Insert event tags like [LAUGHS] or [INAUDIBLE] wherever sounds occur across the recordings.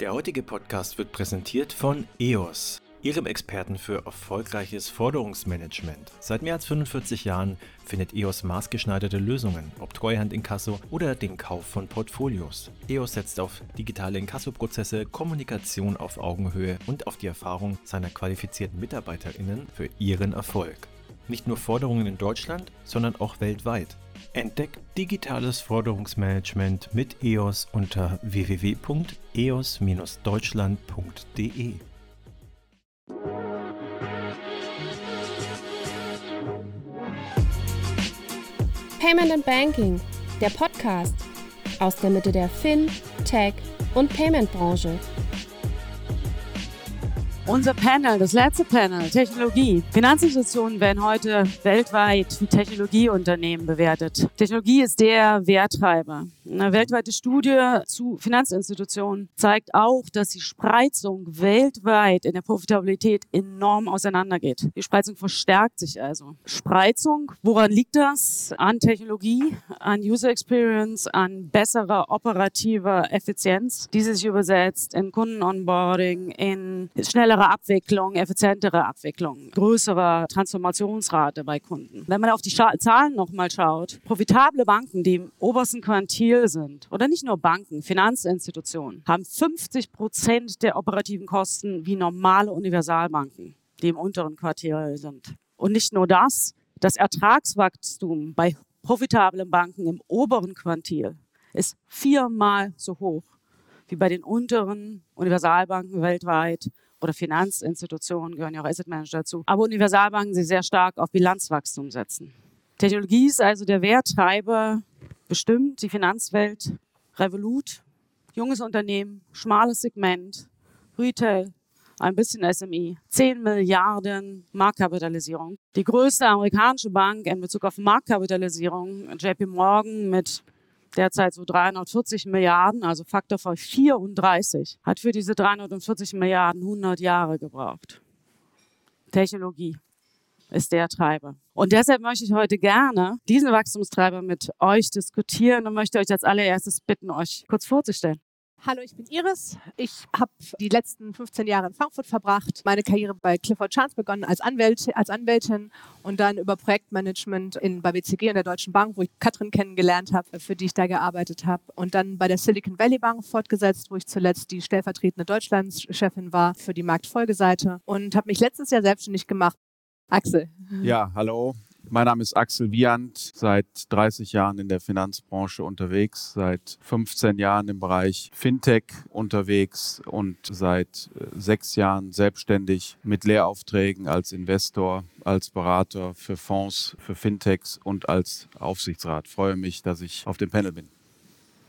Der heutige Podcast wird präsentiert von EOS, Ihrem Experten für erfolgreiches Forderungsmanagement. Seit mehr als 45 Jahren findet EOS maßgeschneiderte Lösungen, ob Treuhand Inkasso oder den Kauf von Portfolios. EOS setzt auf digitale Inkassoprozesse, Kommunikation auf Augenhöhe und auf die Erfahrung seiner qualifizierten MitarbeiterInnen für ihren Erfolg. Nicht nur Forderungen in Deutschland, sondern auch weltweit. Entdeckt digitales Forderungsmanagement mit EOS unter www.eos-deutschland.de. Payment and Banking, der Podcast aus der Mitte der Fin, Tech und Payment Branche. Unser Panel, das letzte Panel, Technologie. Finanzinstitutionen werden heute weltweit wie Technologieunternehmen bewertet. Technologie ist der Werttreiber. Eine weltweite Studie zu Finanzinstitutionen zeigt auch, dass die Spreizung weltweit in der Profitabilität enorm auseinandergeht. Die Spreizung verstärkt sich also. Spreizung, woran liegt das? An Technologie, an User Experience, an besserer operativer Effizienz, die sich übersetzt in Kundenonboarding, in schnellere Abwicklung, effizientere Abwicklung, größere Transformationsrate bei Kunden. Wenn man auf die Zahlen nochmal schaut, profitable Banken, die im obersten Quantil Ziel sind, oder nicht nur Banken, Finanzinstitutionen, haben 50 Prozent der operativen Kosten wie normale Universalbanken, die im unteren Quartier sind. Und nicht nur das, das Ertragswachstum bei profitablen Banken im oberen Quantil ist viermal so hoch wie bei den unteren Universalbanken weltweit oder Finanzinstitutionen gehören ja auch Asset Manager dazu. Aber Universalbanken, die sehr stark auf Bilanzwachstum setzen. Technologie ist also der Werttreiber bestimmt die Finanzwelt, Revolut, junges Unternehmen, schmales Segment, Retail, ein bisschen SMI, 10 Milliarden Marktkapitalisierung. Die größte amerikanische Bank in Bezug auf Marktkapitalisierung, JP Morgan mit derzeit so 340 Milliarden, also Faktor von 34, hat für diese 340 Milliarden 100 Jahre gebraucht. Technologie ist der Treiber. Und deshalb möchte ich heute gerne diesen Wachstumstreiber mit euch diskutieren und möchte euch als allererstes bitten, euch kurz vorzustellen. Hallo, ich bin Iris. Ich habe die letzten 15 Jahre in Frankfurt verbracht, meine Karriere bei Clifford Chance begonnen als, Anwält, als Anwältin und dann über Projektmanagement in, bei WCG in der Deutschen Bank, wo ich Katrin kennengelernt habe, für die ich da gearbeitet habe. Und dann bei der Silicon Valley Bank fortgesetzt, wo ich zuletzt die stellvertretende Deutschlandschefin war für die Marktfolgeseite und habe mich letztes Jahr selbstständig gemacht Axel. Ja, hallo. Mein Name ist Axel Wiant, seit 30 Jahren in der Finanzbranche unterwegs, seit 15 Jahren im Bereich Fintech unterwegs und seit äh, sechs Jahren selbstständig mit Lehraufträgen als Investor, als Berater für Fonds, für Fintechs und als Aufsichtsrat. Ich freue mich, dass ich auf dem Panel bin.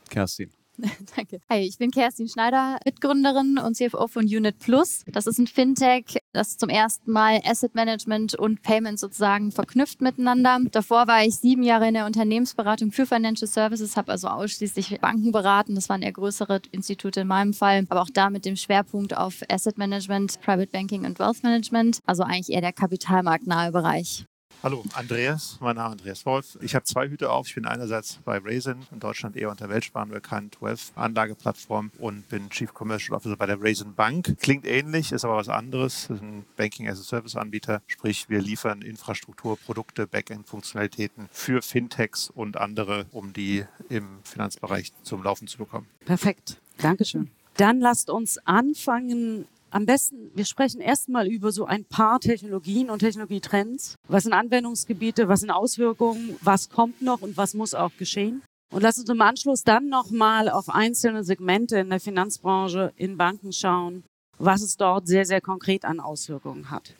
Kerstin. [LAUGHS] Danke. Hi, ich bin Kerstin Schneider, Mitgründerin und CFO von Unit Plus. Das ist ein Fintech, das zum ersten Mal Asset Management und Payment sozusagen verknüpft miteinander. Davor war ich sieben Jahre in der Unternehmensberatung für Financial Services, habe also ausschließlich Banken beraten. Das waren eher größere Institute in meinem Fall, aber auch da mit dem Schwerpunkt auf Asset Management, Private Banking und Wealth Management. Also eigentlich eher der kapitalmarktnahe Bereich. Hallo, Andreas, mein Name ist Andreas Wolf. Ich habe zwei Hüte auf. Ich bin einerseits bei Raisin, in Deutschland eher unter Weltsparen bekannt, Wealth-Anlageplattform und bin Chief Commercial Officer bei der Raisin Bank. Klingt ähnlich, ist aber was anderes. Das ist ein Banking-as-a-Service-Anbieter, sprich wir liefern Infrastruktur, Produkte, Backend-Funktionalitäten für Fintechs und andere, um die im Finanzbereich zum Laufen zu bekommen. Perfekt, Dankeschön. Dann lasst uns anfangen am besten, wir sprechen erstmal über so ein paar Technologien und Technologietrends. Was sind Anwendungsgebiete, was sind Auswirkungen, was kommt noch und was muss auch geschehen? Und lass uns im Anschluss dann nochmal auf einzelne Segmente in der Finanzbranche, in Banken schauen, was es dort sehr, sehr konkret an Auswirkungen hat.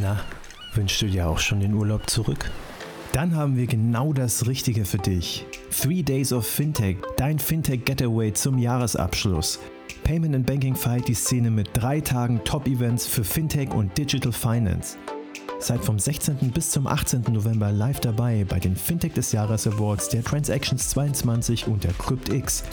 Na, wünschst du dir auch schon den Urlaub zurück? Dann haben wir genau das Richtige für dich. Three Days of Fintech, dein Fintech Getaway zum Jahresabschluss. Payment and Banking feiert die Szene mit drei Tagen Top-Events für Fintech und Digital Finance. Seid vom 16. bis zum 18. November live dabei bei den Fintech des Jahres Awards der Transactions 22 und der CryptX.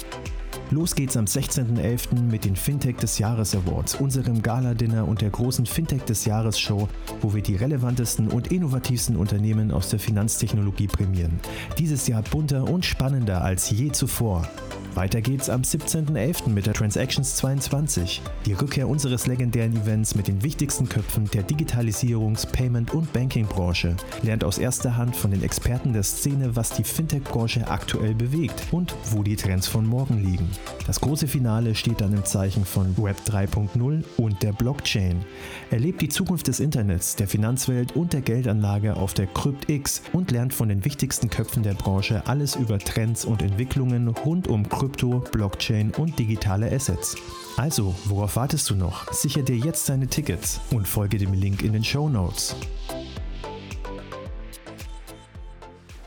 Los geht's am 16.11. mit den Fintech des Jahres Awards, unserem Gala-Dinner und der großen Fintech des Jahres Show, wo wir die relevantesten und innovativsten Unternehmen aus der Finanztechnologie prämieren. Dieses Jahr bunter und spannender als je zuvor. Weiter geht's am 17.11. mit der Transactions 22, die Rückkehr unseres legendären Events mit den wichtigsten Köpfen der Digitalisierungs-, Payment- und Banking-Branche. Lernt aus erster Hand von den Experten der Szene, was die Fintech-Branche aktuell bewegt und wo die Trends von morgen liegen. Das große Finale steht dann im Zeichen von Web 3.0 und der Blockchain. Erlebt die Zukunft des Internets, der Finanzwelt und der Geldanlage auf der CryptX und lernt von den wichtigsten Köpfen der Branche alles über Trends und Entwicklungen rund um Krypto, Blockchain und digitale Assets. Also, worauf wartest du noch? Sicher dir jetzt deine Tickets und folge dem Link in den Show Notes.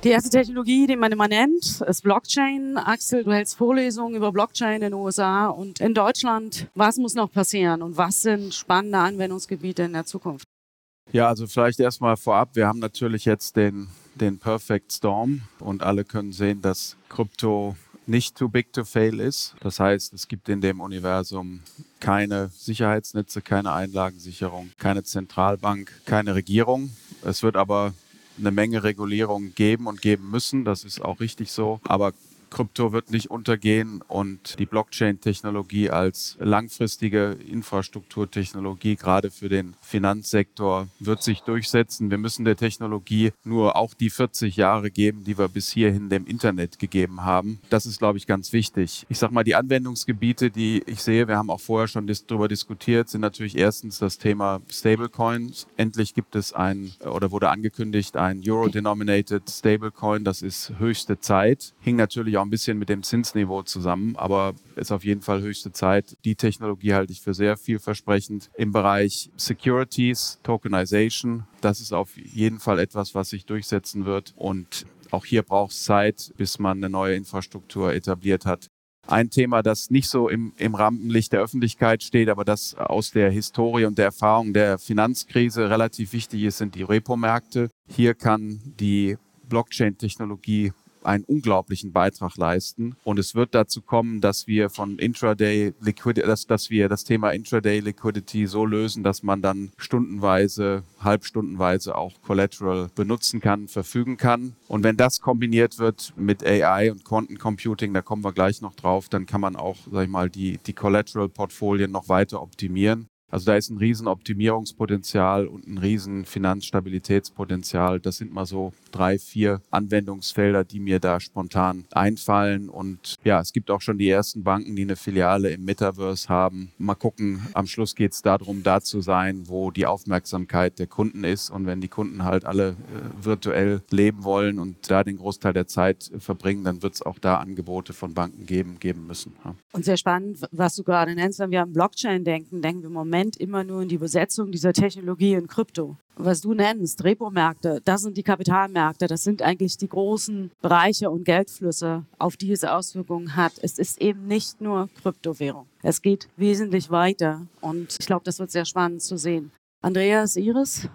Die erste Technologie, die man immer nennt, ist Blockchain. Axel, du hältst Vorlesungen über Blockchain in den USA und in Deutschland. Was muss noch passieren und was sind spannende Anwendungsgebiete in der Zukunft? Ja, also vielleicht erstmal vorab. Wir haben natürlich jetzt den, den Perfect Storm und alle können sehen, dass Krypto nicht too big to fail ist. Das heißt, es gibt in dem Universum keine Sicherheitsnetze, keine Einlagensicherung, keine Zentralbank, keine Regierung. Es wird aber eine Menge Regulierung geben und geben müssen. Das ist auch richtig so. Aber Krypto wird nicht untergehen und die Blockchain-Technologie als langfristige Infrastrukturtechnologie, gerade für den Finanzsektor, wird sich durchsetzen. Wir müssen der Technologie nur auch die 40 Jahre geben, die wir bis hierhin dem Internet gegeben haben. Das ist, glaube ich, ganz wichtig. Ich sage mal, die Anwendungsgebiete, die ich sehe, wir haben auch vorher schon darüber diskutiert, sind natürlich erstens das Thema Stablecoins. Endlich gibt es ein oder wurde angekündigt, ein Euro-denominated Stablecoin. Das ist höchste Zeit. Hing natürlich auch ein bisschen mit dem Zinsniveau zusammen, aber ist auf jeden Fall höchste Zeit. Die Technologie halte ich für sehr vielversprechend. Im Bereich Securities, Tokenization, das ist auf jeden Fall etwas, was sich durchsetzen wird. Und auch hier braucht es Zeit, bis man eine neue Infrastruktur etabliert hat. Ein Thema, das nicht so im, im Rampenlicht der Öffentlichkeit steht, aber das aus der Historie und der Erfahrung der Finanzkrise relativ wichtig ist, sind die Repo-Märkte. Hier kann die Blockchain-Technologie einen unglaublichen Beitrag leisten. Und es wird dazu kommen, dass wir von Intraday Liquidity, dass, dass wir das Thema Intraday Liquidity so lösen, dass man dann stundenweise, halbstundenweise auch Collateral benutzen kann, verfügen kann. Und wenn das kombiniert wird mit AI und Quantencomputing, da kommen wir gleich noch drauf, dann kann man auch, sag ich mal, die, die Collateral-Portfolien noch weiter optimieren. Also da ist ein riesen Optimierungspotenzial und ein riesen Finanzstabilitätspotenzial. Das sind mal so drei, vier Anwendungsfelder, die mir da spontan einfallen. Und ja, es gibt auch schon die ersten Banken, die eine Filiale im Metaverse haben. Mal gucken, am Schluss geht es darum, da zu sein, wo die Aufmerksamkeit der Kunden ist. Und wenn die Kunden halt alle äh, virtuell leben wollen und da den Großteil der Zeit verbringen, dann wird es auch da Angebote von Banken geben, geben müssen. Ja. Und sehr spannend, was du gerade nennst, wenn wir an Blockchain denken, denken wir im Moment immer nur in die Besetzung dieser Technologie in Krypto. Was du nennst, Repo-Märkte, das sind die Kapitalmärkte, das sind eigentlich die großen Bereiche und Geldflüsse, auf die es Auswirkungen hat. Es ist eben nicht nur Kryptowährung. Es geht wesentlich weiter und ich glaube, das wird sehr spannend zu sehen. Andreas, Iris?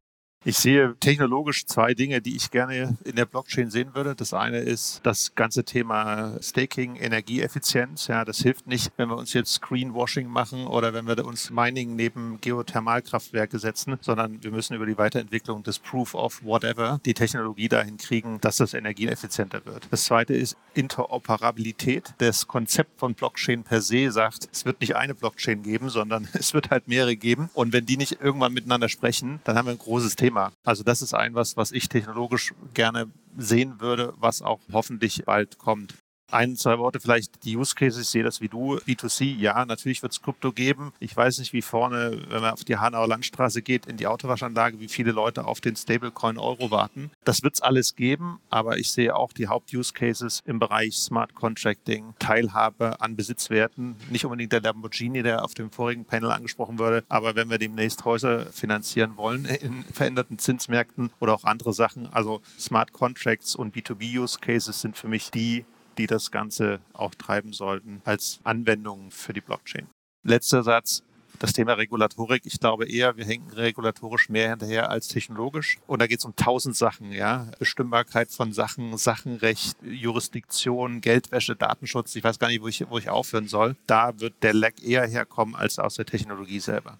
Ich sehe technologisch zwei Dinge, die ich gerne in der Blockchain sehen würde. Das eine ist das ganze Thema Staking, Energieeffizienz. Ja, das hilft nicht, wenn wir uns jetzt Greenwashing machen oder wenn wir uns Mining neben Geothermalkraftwerke setzen, sondern wir müssen über die Weiterentwicklung des Proof of Whatever die Technologie dahin kriegen, dass das energieeffizienter wird. Das zweite ist Interoperabilität. Das Konzept von Blockchain per se sagt, es wird nicht eine Blockchain geben, sondern [LAUGHS] es wird halt mehrere geben. Und wenn die nicht irgendwann miteinander sprechen, dann haben wir ein großes Thema. Thema. Also das ist ein was, was ich technologisch gerne sehen würde, was auch hoffentlich bald kommt. Ein, zwei Worte vielleicht, die Use Cases, ich sehe das wie du, B2C, ja, natürlich wird es Krypto geben. Ich weiß nicht, wie vorne, wenn man auf die Hanauer Landstraße geht, in die Autowaschanlage, wie viele Leute auf den Stablecoin Euro warten. Das wird es alles geben, aber ich sehe auch die Haupt-Use Cases im Bereich Smart Contracting, Teilhabe an Besitzwerten, nicht unbedingt der Lamborghini, der auf dem vorigen Panel angesprochen wurde, aber wenn wir demnächst Häuser finanzieren wollen in veränderten Zinsmärkten oder auch andere Sachen, also Smart Contracts und B2B-Use Cases sind für mich die, die das Ganze auch treiben sollten als Anwendung für die Blockchain. Letzter Satz. Das Thema Regulatorik, ich glaube eher, wir hängen regulatorisch mehr hinterher als technologisch. Und da geht es um tausend Sachen, ja. Bestimmbarkeit von Sachen, Sachenrecht, Jurisdiktion, Geldwäsche, Datenschutz. Ich weiß gar nicht, wo ich, wo ich aufhören soll. Da wird der Lag eher herkommen als aus der Technologie selber.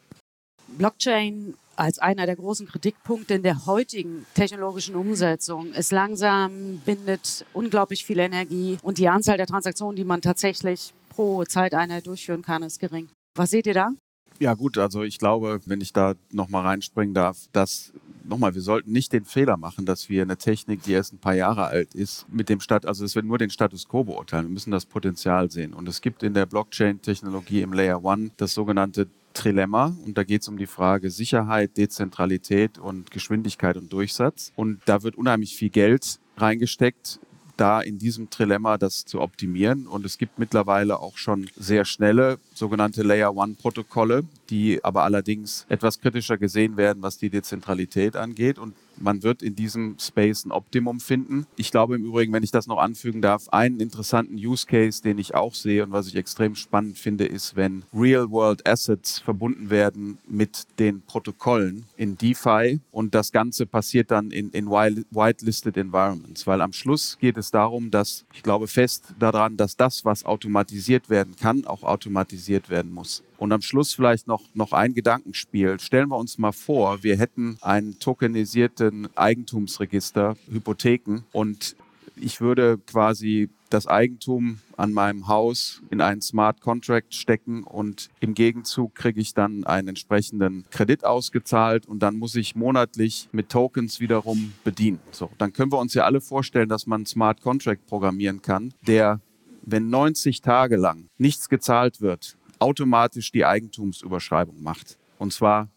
Blockchain als einer der großen Kritikpunkte in der heutigen technologischen Umsetzung ist langsam, bindet unglaublich viel Energie und die Anzahl der Transaktionen, die man tatsächlich pro Zeiteinheit durchführen kann, ist gering. Was seht ihr da? Ja gut, also ich glaube, wenn ich da nochmal reinspringen darf, dass nochmal, wir sollten nicht den Fehler machen, dass wir eine Technik, die erst ein paar Jahre alt ist, mit dem Stat, also es wird nur den Status quo beurteilen. Wir müssen das Potenzial sehen. Und es gibt in der Blockchain-Technologie im Layer One das sogenannte Trilemma und da geht es um die Frage Sicherheit, Dezentralität und Geschwindigkeit und Durchsatz. Und da wird unheimlich viel Geld reingesteckt, da in diesem Trilemma das zu optimieren. Und es gibt mittlerweile auch schon sehr schnelle sogenannte Layer One Protokolle, die aber allerdings etwas kritischer gesehen werden, was die Dezentralität angeht. Und man wird in diesem Space ein Optimum finden. Ich glaube im Übrigen, wenn ich das noch anfügen darf, einen interessanten Use Case, den ich auch sehe und was ich extrem spannend finde, ist, wenn Real-World Assets verbunden werden mit den Protokollen in DeFi und das Ganze passiert dann in, in whitelisted Environments, weil am Schluss geht es darum, dass ich glaube fest daran, dass das, was automatisiert werden kann, auch automatisiert werden muss. Und am Schluss vielleicht noch, noch ein Gedankenspiel. Stellen wir uns mal vor, wir hätten einen tokenisierten Eigentumsregister, Hypotheken und ich würde quasi das Eigentum an meinem Haus in einen Smart Contract stecken und im Gegenzug kriege ich dann einen entsprechenden Kredit ausgezahlt und dann muss ich monatlich mit Tokens wiederum bedienen. So, dann können wir uns ja alle vorstellen, dass man einen Smart Contract programmieren kann, der wenn 90 Tage lang nichts gezahlt wird, automatisch die Eigentumsüberschreibung macht. Und zwar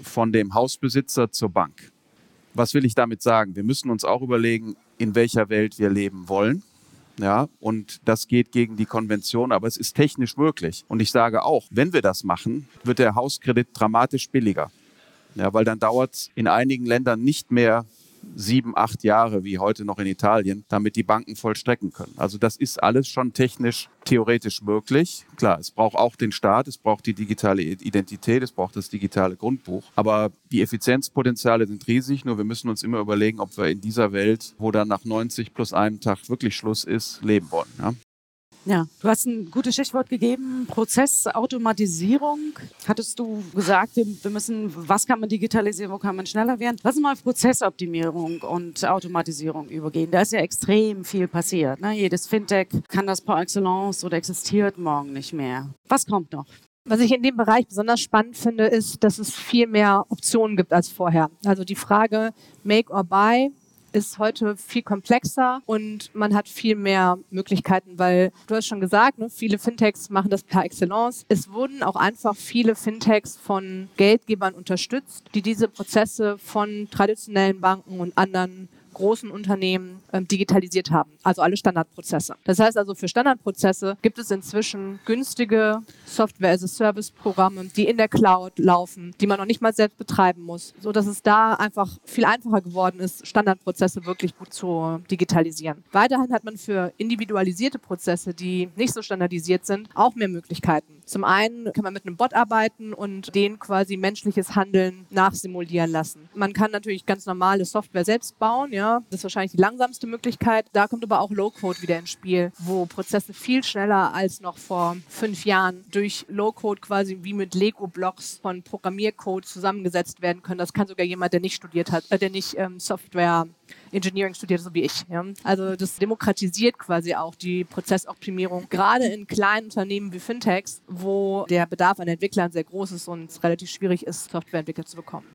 von dem Hausbesitzer zur Bank. Was will ich damit sagen? Wir müssen uns auch überlegen, in welcher Welt wir leben wollen. Ja, und das geht gegen die Konvention, aber es ist technisch möglich. Und ich sage auch, wenn wir das machen, wird der Hauskredit dramatisch billiger. Ja, weil dann dauert es in einigen Ländern nicht mehr sieben, acht Jahre wie heute noch in Italien, damit die Banken vollstrecken können. Also das ist alles schon technisch, theoretisch möglich. Klar, es braucht auch den Staat, es braucht die digitale Identität, es braucht das digitale Grundbuch. Aber die Effizienzpotenziale sind riesig, nur wir müssen uns immer überlegen, ob wir in dieser Welt, wo dann nach 90 plus einem Tag wirklich Schluss ist, leben wollen. Ja? Ja, du hast ein gutes Stichwort gegeben, Prozessautomatisierung. Hattest du gesagt, wir, wir, müssen, was kann man digitalisieren, wo kann man schneller werden? Lass uns mal auf Prozessoptimierung und Automatisierung übergehen. Da ist ja extrem viel passiert. Ne? Jedes Fintech kann das par excellence oder existiert morgen nicht mehr. Was kommt noch? Was ich in dem Bereich besonders spannend finde, ist, dass es viel mehr Optionen gibt als vorher. Also die Frage Make or Buy ist heute viel komplexer und man hat viel mehr Möglichkeiten, weil du hast schon gesagt, ne, viele Fintechs machen das per Excellence. Es wurden auch einfach viele Fintechs von Geldgebern unterstützt, die diese Prozesse von traditionellen Banken und anderen großen Unternehmen ähm, digitalisiert haben, also alle Standardprozesse. Das heißt also, für Standardprozesse gibt es inzwischen günstige Software-as-a-Service-Programme, die in der Cloud laufen, die man noch nicht mal selbst betreiben muss, so dass es da einfach viel einfacher geworden ist, Standardprozesse wirklich gut zu digitalisieren. Weiterhin hat man für individualisierte Prozesse, die nicht so standardisiert sind, auch mehr Möglichkeiten. Zum einen kann man mit einem Bot arbeiten und den quasi menschliches Handeln nachsimulieren lassen. Man kann natürlich ganz normale Software selbst bauen, ja. Das ist wahrscheinlich die langsamste Möglichkeit. Da kommt aber auch Low-Code wieder ins Spiel, wo Prozesse viel schneller als noch vor fünf Jahren durch Low-Code quasi wie mit Lego-Blocks von Programmiercode zusammengesetzt werden können. Das kann sogar jemand, der nicht studiert hat, äh, der nicht ähm, Software Engineering studiert, so wie ich. Ja. Also das demokratisiert quasi auch die Prozessoptimierung, gerade in kleinen Unternehmen wie Fintechs, wo der Bedarf an Entwicklern sehr groß ist und es relativ schwierig ist, Softwareentwickler zu bekommen.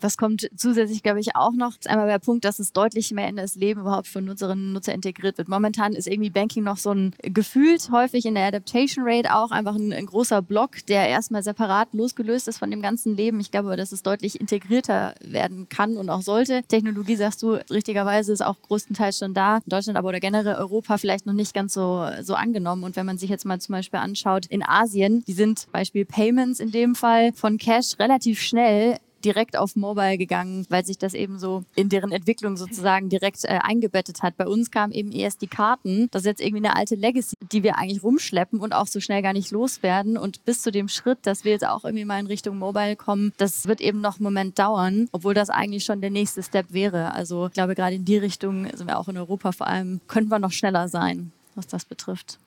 Was kommt zusätzlich, glaube ich, auch noch? Einmal der Punkt, dass es deutlich mehr in das Leben überhaupt von Nutzerinnen und Nutzer integriert wird. Momentan ist irgendwie Banking noch so ein gefühlt häufig in der Adaptation Rate auch einfach ein, ein großer Block, der erstmal separat losgelöst ist von dem ganzen Leben. Ich glaube, dass es deutlich integrierter werden kann und auch sollte. Technologie, sagst du, richtigerweise ist auch größtenteils schon da. Deutschland aber oder generell Europa vielleicht noch nicht ganz so, so angenommen. Und wenn man sich jetzt mal zum Beispiel anschaut, in Asien, die sind Beispiel Payments in dem Fall von Cash relativ schnell direkt auf Mobile gegangen, weil sich das eben so in deren Entwicklung sozusagen direkt äh, eingebettet hat. Bei uns kamen eben erst die Karten. Das ist jetzt irgendwie eine alte Legacy, die wir eigentlich rumschleppen und auch so schnell gar nicht loswerden. Und bis zu dem Schritt, dass wir jetzt auch irgendwie mal in Richtung Mobile kommen, das wird eben noch einen Moment dauern, obwohl das eigentlich schon der nächste Step wäre. Also ich glaube, gerade in die Richtung sind wir auch in Europa vor allem, könnten wir noch schneller sein, was das betrifft.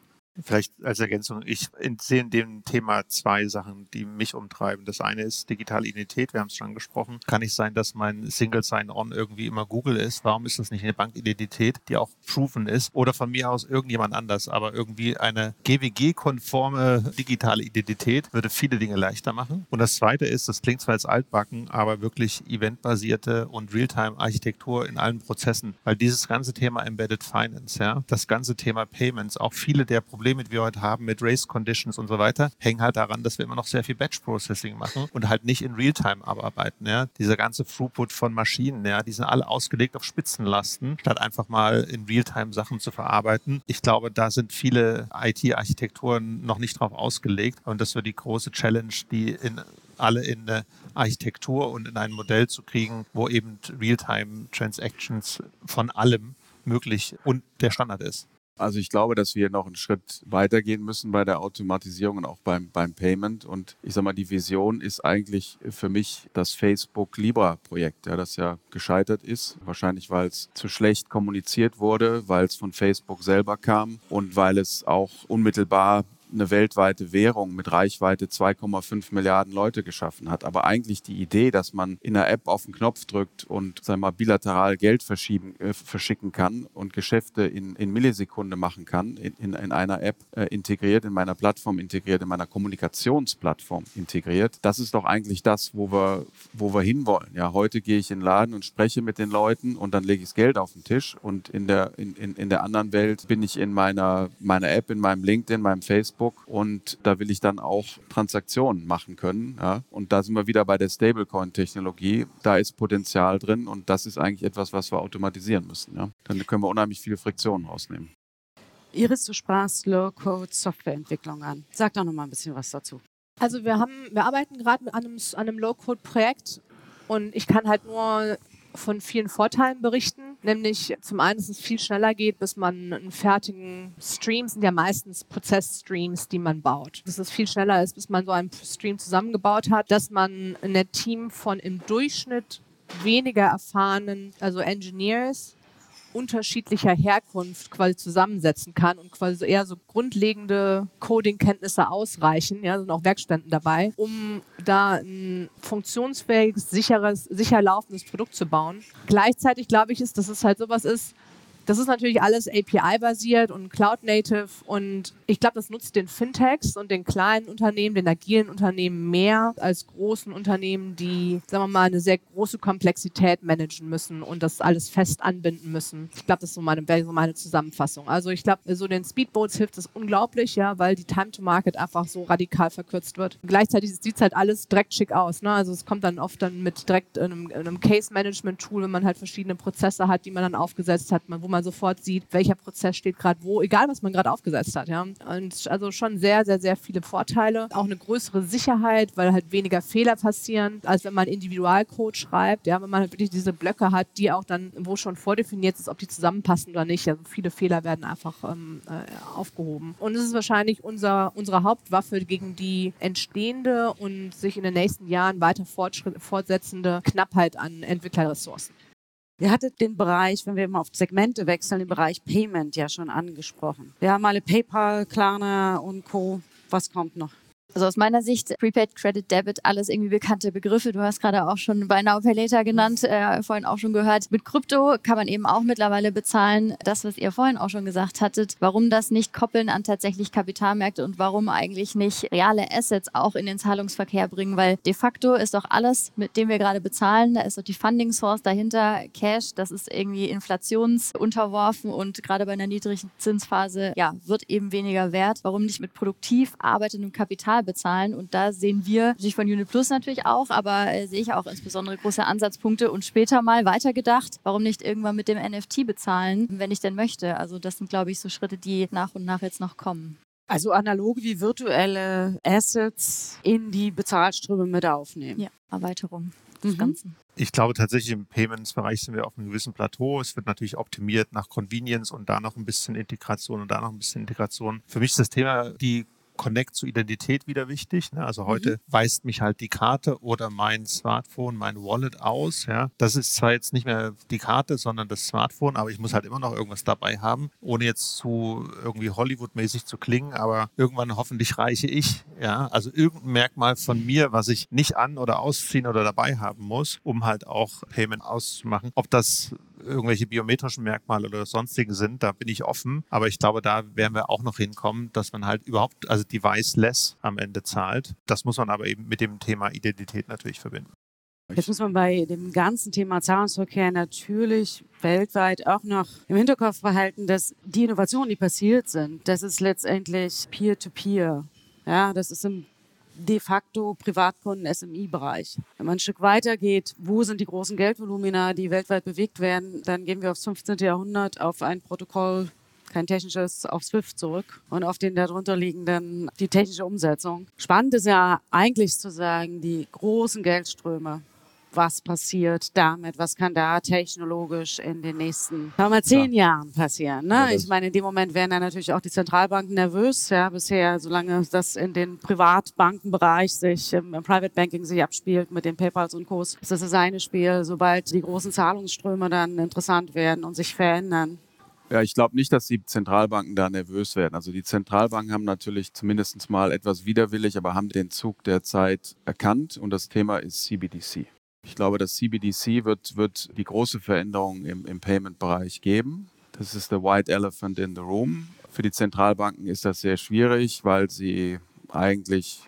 Vielleicht als Ergänzung, ich sehe in dem Thema zwei Sachen, die mich umtreiben. Das eine ist digitale Identität, wir haben es schon angesprochen. Kann nicht sein, dass mein Single Sign-On irgendwie immer Google ist. Warum ist das nicht eine Bankidentität, die auch proven ist? Oder von mir aus irgendjemand anders, aber irgendwie eine GWG-konforme digitale Identität würde viele Dinge leichter machen. Und das zweite ist, das klingt zwar jetzt altbacken, aber wirklich eventbasierte und Realtime-Architektur in allen Prozessen, weil dieses ganze Thema Embedded Finance, ja, das ganze Thema Payments, auch viele der Probleme, Probleme, die wir heute haben mit Race Conditions und so weiter, hängen halt daran, dass wir immer noch sehr viel Batch Processing machen und halt nicht in Realtime arbeiten. Ja. Dieser ganze Throughput von Maschinen, ja, die sind alle ausgelegt auf Spitzenlasten, statt einfach mal in Realtime Sachen zu verarbeiten. Ich glaube, da sind viele IT-Architekturen noch nicht drauf ausgelegt und das wird die große Challenge, die in alle in eine Architektur und in ein Modell zu kriegen, wo eben Realtime Transactions von allem möglich und der Standard ist. Also ich glaube, dass wir noch einen Schritt weitergehen müssen bei der Automatisierung und auch beim, beim Payment. Und ich sage mal, die Vision ist eigentlich für mich das Facebook Libra-Projekt, ja, das ja gescheitert ist. Wahrscheinlich, weil es zu schlecht kommuniziert wurde, weil es von Facebook selber kam und weil es auch unmittelbar eine weltweite Währung mit Reichweite 2,5 Milliarden Leute geschaffen hat. Aber eigentlich die Idee, dass man in einer App auf den Knopf drückt und sagen mal, bilateral Geld verschieben, äh, verschicken kann und Geschäfte in, in Millisekunde machen kann, in, in, in einer App äh, integriert, in meiner Plattform integriert, in meiner Kommunikationsplattform integriert, das ist doch eigentlich das, wo wir, wo wir hinwollen. Ja, heute gehe ich in den Laden und spreche mit den Leuten und dann lege ich das Geld auf den Tisch und in der, in, in, in der anderen Welt bin ich in meiner, meiner App, in meinem LinkedIn, meinem Facebook Facebook und da will ich dann auch Transaktionen machen können. Ja? Und da sind wir wieder bei der Stablecoin-Technologie. Da ist Potenzial drin und das ist eigentlich etwas, was wir automatisieren müssen. Ja? Dann können wir unheimlich viele Friktionen rausnehmen. Iris, du sprachst Low-Code-Softwareentwicklung an. Sag doch noch mal ein bisschen was dazu. Also wir haben, wir arbeiten gerade an einem, an einem Low-Code-Projekt und ich kann halt nur von vielen Vorteilen berichten, nämlich zum einen, dass es viel schneller geht, bis man einen fertigen Stream, sind ja meistens Prozessstreams, die man baut, dass es viel schneller ist, bis man so einen Stream zusammengebaut hat, dass man ein Team von im Durchschnitt weniger erfahrenen, also Engineers, unterschiedlicher Herkunft quasi zusammensetzen kann und quasi eher so grundlegende Coding-Kenntnisse ausreichen, ja, sind auch Werkstätten dabei, um da ein funktionsfähiges, sicheres, sicher laufendes Produkt zu bauen. Gleichzeitig glaube ich, ist, dass es halt sowas ist, das ist natürlich alles API-basiert und Cloud-Native und ich glaube, das nutzt den Fintechs und den kleinen Unternehmen, den agilen Unternehmen mehr als großen Unternehmen, die, sagen wir mal, eine sehr große Komplexität managen müssen und das alles fest anbinden müssen. Ich glaube, das ist so meine, wäre so meine Zusammenfassung. Also ich glaube, so den Speedboats hilft es unglaublich, ja, weil die Time to Market einfach so radikal verkürzt wird. Gleichzeitig sieht es halt alles direkt schick aus. Ne? Also es kommt dann oft dann mit direkt einem, einem Case-Management-Tool, wenn man halt verschiedene Prozesse hat, die man dann aufgesetzt hat, wo man sofort sieht, welcher Prozess steht gerade wo, egal was man gerade aufgesetzt hat. Ja. Und also schon sehr, sehr, sehr viele Vorteile. Auch eine größere Sicherheit, weil halt weniger Fehler passieren, als wenn man Individualcode schreibt. Ja, wenn man halt wirklich diese Blöcke hat, die auch dann, wo schon vordefiniert ist, ob die zusammenpassen oder nicht. Also viele Fehler werden einfach ähm, äh, aufgehoben. Und es ist wahrscheinlich unser, unsere Hauptwaffe gegen die entstehende und sich in den nächsten Jahren weiter fortsetzende Knappheit an Entwicklerressourcen. Ihr hattet den Bereich, wenn wir mal auf Segmente wechseln, den Bereich Payment ja schon angesprochen. Wir haben alle PayPal, Klarna und Co. Was kommt noch? Also aus meiner Sicht, Prepaid Credit Debit, alles irgendwie bekannte Begriffe. Du hast gerade auch schon Buy Now Pay Later genannt, äh, vorhin auch schon gehört. Mit Krypto kann man eben auch mittlerweile bezahlen. Das, was ihr vorhin auch schon gesagt hattet, warum das nicht koppeln an tatsächlich Kapitalmärkte und warum eigentlich nicht reale Assets auch in den Zahlungsverkehr bringen, weil de facto ist doch alles, mit dem wir gerade bezahlen, da ist doch die Funding Source dahinter, Cash, das ist irgendwie inflationsunterworfen und gerade bei einer niedrigen Zinsphase, ja, wird eben weniger wert. Warum nicht mit produktiv arbeitendem Kapital Personal bezahlen. Und da sehen wir sich von Unit Plus natürlich auch, aber äh, sehe ich auch insbesondere große Ansatzpunkte und später mal weitergedacht, warum nicht irgendwann mit dem NFT bezahlen, wenn ich denn möchte. Also das sind, glaube ich, so Schritte, die nach und nach jetzt noch kommen. Also analog wie virtuelle Assets in die Bezahlströme mit aufnehmen. Ja, Erweiterung. des Mhm. Ganzen? Ich glaube tatsächlich im Payments-Bereich sind wir auf einem gewissen Plateau. Es wird natürlich optimiert nach Convenience und da noch ein bisschen Integration und da noch ein bisschen Integration. Für mich ist das Thema die Connect zur Identität wieder wichtig. Ne? Also heute weist mich halt die Karte oder mein Smartphone, mein Wallet aus. Ja? Das ist zwar jetzt nicht mehr die Karte, sondern das Smartphone, aber ich muss halt immer noch irgendwas dabei haben, ohne jetzt zu irgendwie Hollywood-mäßig zu klingen, aber irgendwann hoffentlich reiche ich. Ja? Also irgendein Merkmal von mir, was ich nicht an- oder ausziehen oder dabei haben muss, um halt auch Payment auszumachen. Ob das irgendwelche biometrischen Merkmale oder sonstigen sind, da bin ich offen. Aber ich glaube, da werden wir auch noch hinkommen, dass man halt überhaupt, also device-less am Ende zahlt. Das muss man aber eben mit dem Thema Identität natürlich verbinden. Jetzt muss man bei dem ganzen Thema Zahlungsverkehr natürlich weltweit auch noch im Hinterkopf behalten, dass die Innovationen, die passiert sind, das ist letztendlich Peer-to-Peer. Ja, das ist im de facto Privatkunden-SMI-Bereich. Wenn man ein Stück weiter geht, wo sind die großen Geldvolumina, die weltweit bewegt werden, dann gehen wir aufs 15. Jahrhundert auf ein Protokoll kein technisches auf SWIFT zurück und auf den darunter liegenden die technische Umsetzung. Spannend ist ja eigentlich zu sagen, die großen Geldströme, was passiert damit, was kann da technologisch in den nächsten, sagen wir mal, zehn Jahren passieren. Ne? Ja, ich meine, in dem Moment werden dann natürlich auch die Zentralbanken nervös. Ja, bisher, solange das in den Privatbankenbereich sich im, im Private Banking sich abspielt mit den PayPals und Co. ist das das eine Spiel. Sobald die großen Zahlungsströme dann interessant werden und sich verändern, Ja, ich glaube nicht, dass die Zentralbanken da nervös werden. Also die Zentralbanken haben natürlich zumindest mal etwas widerwillig, aber haben den Zug der Zeit erkannt und das Thema ist CBDC. Ich glaube, das CBDC wird, wird die große Veränderung im, im Payment-Bereich geben. Das ist the white elephant in the room. Für die Zentralbanken ist das sehr schwierig, weil sie eigentlich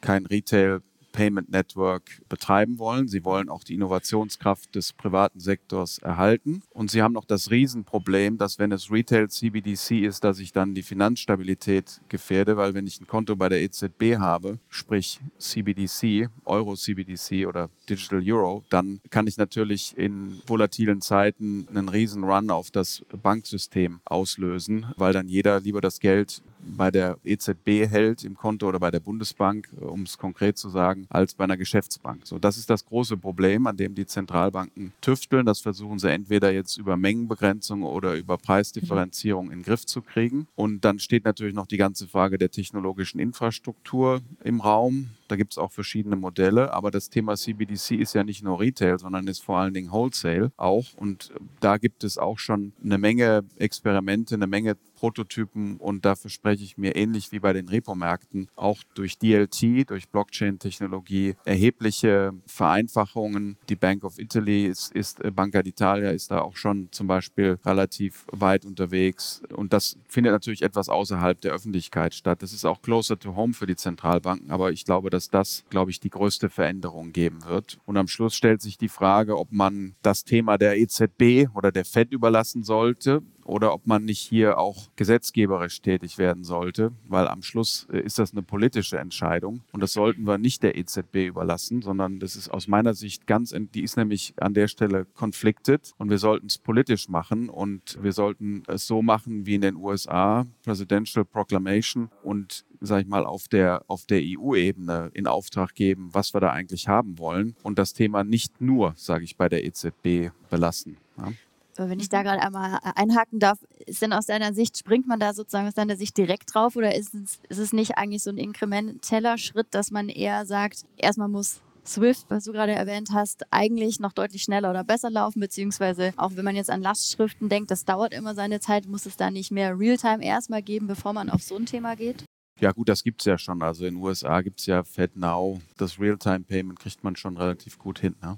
kein Retail Payment Network betreiben wollen. Sie wollen auch die Innovationskraft des privaten Sektors erhalten. Und sie haben noch das Riesenproblem, dass wenn es Retail CBDC ist, dass ich dann die Finanzstabilität gefährde, weil wenn ich ein Konto bei der EZB habe, sprich CBDC, Euro CBDC oder Digital Euro, dann kann ich natürlich in volatilen Zeiten einen riesen Run auf das Banksystem auslösen, weil dann jeder lieber das Geld bei der EZB hält im Konto oder bei der Bundesbank, äh, um es konkret zu sagen, als bei einer Geschäftsbank. So, das ist das große Problem, an dem die Zentralbanken tüfteln. Das versuchen sie entweder jetzt über Mengenbegrenzung oder über Preisdifferenzierung in den Griff zu kriegen. Und dann steht natürlich noch die ganze Frage der technologischen Infrastruktur im Raum. Da gibt es auch verschiedene Modelle, aber das Thema CBDC ist ja nicht nur Retail, sondern ist vor allen Dingen Wholesale auch. Und da gibt es auch schon eine Menge Experimente, eine Menge Prototypen und da verspreche ich mir ähnlich wie bei den Repo-Märkten auch durch DLT, durch Blockchain-Technologie erhebliche Vereinfachungen. Die Bank of Italy ist, ist äh, Banca d'Italia ist da auch schon zum Beispiel relativ weit unterwegs und das findet natürlich etwas außerhalb der Öffentlichkeit statt. Das ist auch closer to home für die Zentralbanken, aber ich glaube, dass das, glaube ich, die größte Veränderung geben wird. Und am Schluss stellt sich die Frage, ob man das Thema der EZB oder der Fed überlassen sollte oder ob man nicht hier auch gesetzgeberisch tätig werden sollte, weil am Schluss äh, ist das eine politische Entscheidung und das sollten wir nicht der EZB überlassen, sondern das ist aus meiner Sicht ganz, die ist nämlich an der Stelle conflicted und wir sollten es politisch machen und wir sollten es so machen wie in den USA, Presidential Proclamation und sag ich mal, auf der, auf der EU-Ebene in Auftrag geben, was wir da eigentlich haben wollen und das Thema nicht nur, sage ich, bei der EZB belassen. Ja. Aber wenn ich da gerade einmal äh, einhaken darf, ist denn aus deiner Sicht, springt man da sozusagen aus deiner Sicht direkt drauf oder ist es, ist es nicht eigentlich so ein inkrementeller Schritt, dass man eher sagt, erstmal muss Swift, was du gerade erwähnt hast, eigentlich noch deutlich schneller oder besser laufen, beziehungsweise auch wenn man jetzt an Lastschriften denkt, das dauert immer seine Zeit, muss es da nicht mehr Realtime erstmal geben, bevor man auf so ein Thema geht? Ja gut, das gibt es ja schon. Also in den USA gibt es ja FedNow. Das Realtime-Payment kriegt man schon relativ gut hin. Ne?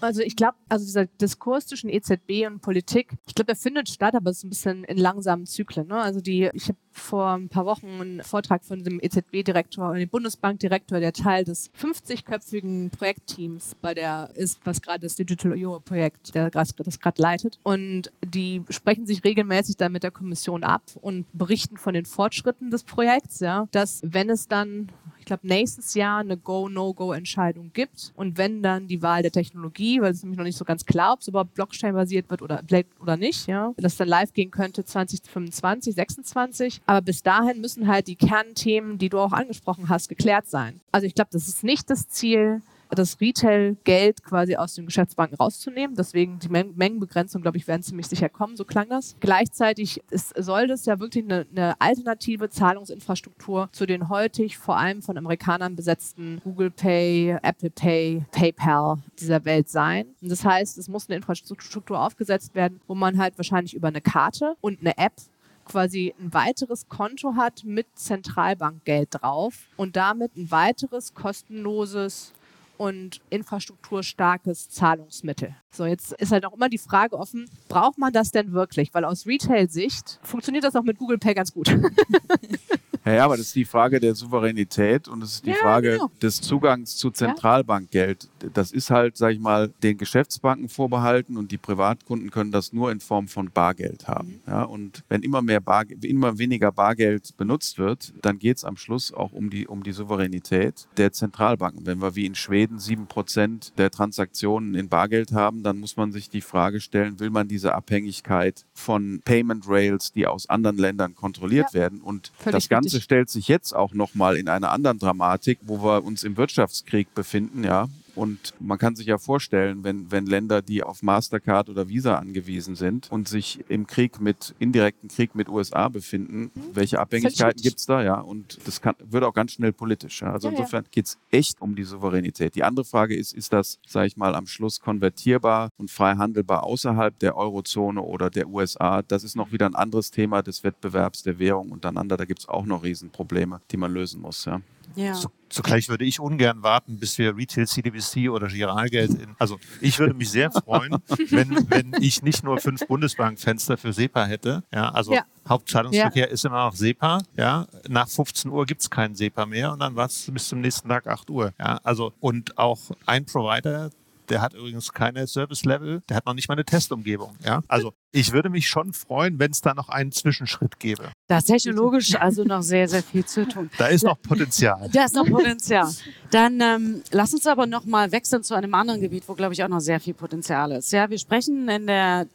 Also ich glaube, also dieser Diskurs zwischen EZB und Politik, ich glaube, der findet statt, aber es ist ein bisschen in langsamen Zyklen. Ne? Also die, ich habe vor ein paar Wochen einen Vortrag von dem EZB-Direktor und dem Bundesbankdirektor, der Teil des 50-köpfigen Projektteams bei der ist, was gerade das Digital Euro-Projekt, der das gerade leitet. Und die sprechen sich regelmäßig dann mit der Kommission ab und berichten von den Fortschritten des Projekts, ja, dass wenn es dann glaube, nächstes Jahr eine Go-No-Go-Entscheidung gibt. Und wenn dann die Wahl der Technologie, weil es nämlich noch nicht so ganz klar, ob es überhaupt Blockchain-basiert wird oder, oder nicht, ja, das dann live gehen könnte 2025, 26. Aber bis dahin müssen halt die Kernthemen, die du auch angesprochen hast, geklärt sein. Also ich glaube, das ist nicht das Ziel, das Retail-Geld quasi aus den Geschäftsbanken rauszunehmen. Deswegen die Men Mengenbegrenzung, glaube ich, werden ziemlich sicher kommen, so klang das. Gleichzeitig ist, soll das ja wirklich eine, eine alternative Zahlungsinfrastruktur zu den heutig vor allem von Amerikanern besetzten Google Pay, Apple Pay, PayPal dieser Welt sein. Und das heißt, es muss eine Infrastruktur aufgesetzt werden, wo man halt wahrscheinlich über eine Karte und eine App quasi ein weiteres Konto hat mit Zentralbankgeld drauf und damit ein weiteres kostenloses und infrastrukturstarkes Zahlungsmittel. So, jetzt ist halt auch immer die Frage offen, braucht man das denn wirklich? Weil aus Retail-Sicht funktioniert das auch mit Google Pay ganz gut. [LAUGHS] Ja, ja, aber das ist die Frage der Souveränität und es ist die Ja, Frage genau. des Zugangs zu Zentralbankgeld. Das ist halt, sag ich mal, den Geschäftsbanken vorbehalten und die Privatkunden können das nur in Form von Bargeld haben. Mhm. Ja, und wenn immer mehr Bar, immer weniger Bargeld benutzt wird, dann geht es am Schluss auch um die, um die Souveränität der Zentralbanken. Wenn wir wie in Schweden sieben Prozent der Transaktionen in Bargeld haben, dann muss man sich die Frage stellen, will man diese Abhängigkeit von Payment Rails, die aus anderen Ländern kontrolliert werden und Völlig das Ganze richtig. stellt sich jetzt auch nochmal in einer anderen Dramatik, wo wir uns im Wirtschaftskrieg befinden, ja. Und man kann sich ja vorstellen, wenn, wenn Länder, die auf Mastercard oder Visa angewiesen sind und sich im Krieg mit, indirekten Krieg mit USA befinden, welche Abhängigkeiten gibt es da, ja? Und das kann, wird auch ganz schnell politisch. Ja? Also Ja, ja. insofern geht es echt um die Souveränität. Die andere Frage ist, ist das, sage ich mal, am Schluss konvertierbar und frei handelbar außerhalb der Eurozone oder der USA? Das ist noch wieder ein anderes Thema des Wettbewerbs der Währung untereinander. Da gibt es auch noch Riesenprobleme, die man lösen muss. Ja? Ja. So, zugleich würde ich ungern warten, bis wir Retail CDBC oder Giralgeld in. Also ich würde mich sehr freuen, [LAUGHS] wenn, wenn ich nicht nur fünf Bundesbankfenster für SEPA hätte. Ja, also Ja. Hauptzahlungsverkehr ist immer noch SEPA. Ja, nach 15 Uhr gibt es keinen SEPA mehr und dann war es bis zum nächsten Tag 8 Uhr. Ja, also und auch ein Provider. Der hat übrigens keine Service-Level, der hat noch nicht mal eine Testumgebung. Ja? Also ich würde mich schon freuen, wenn es da noch einen Zwischenschritt gäbe. Da ist technologisch also noch sehr, sehr viel zu tun. Da ist noch Potenzial. Da ist noch Potenzial. Dann ähm, lass uns aber noch mal wechseln zu einem anderen Gebiet, wo, glaube ich, auch noch sehr viel Potenzial ist. Ja, wir sprechen in der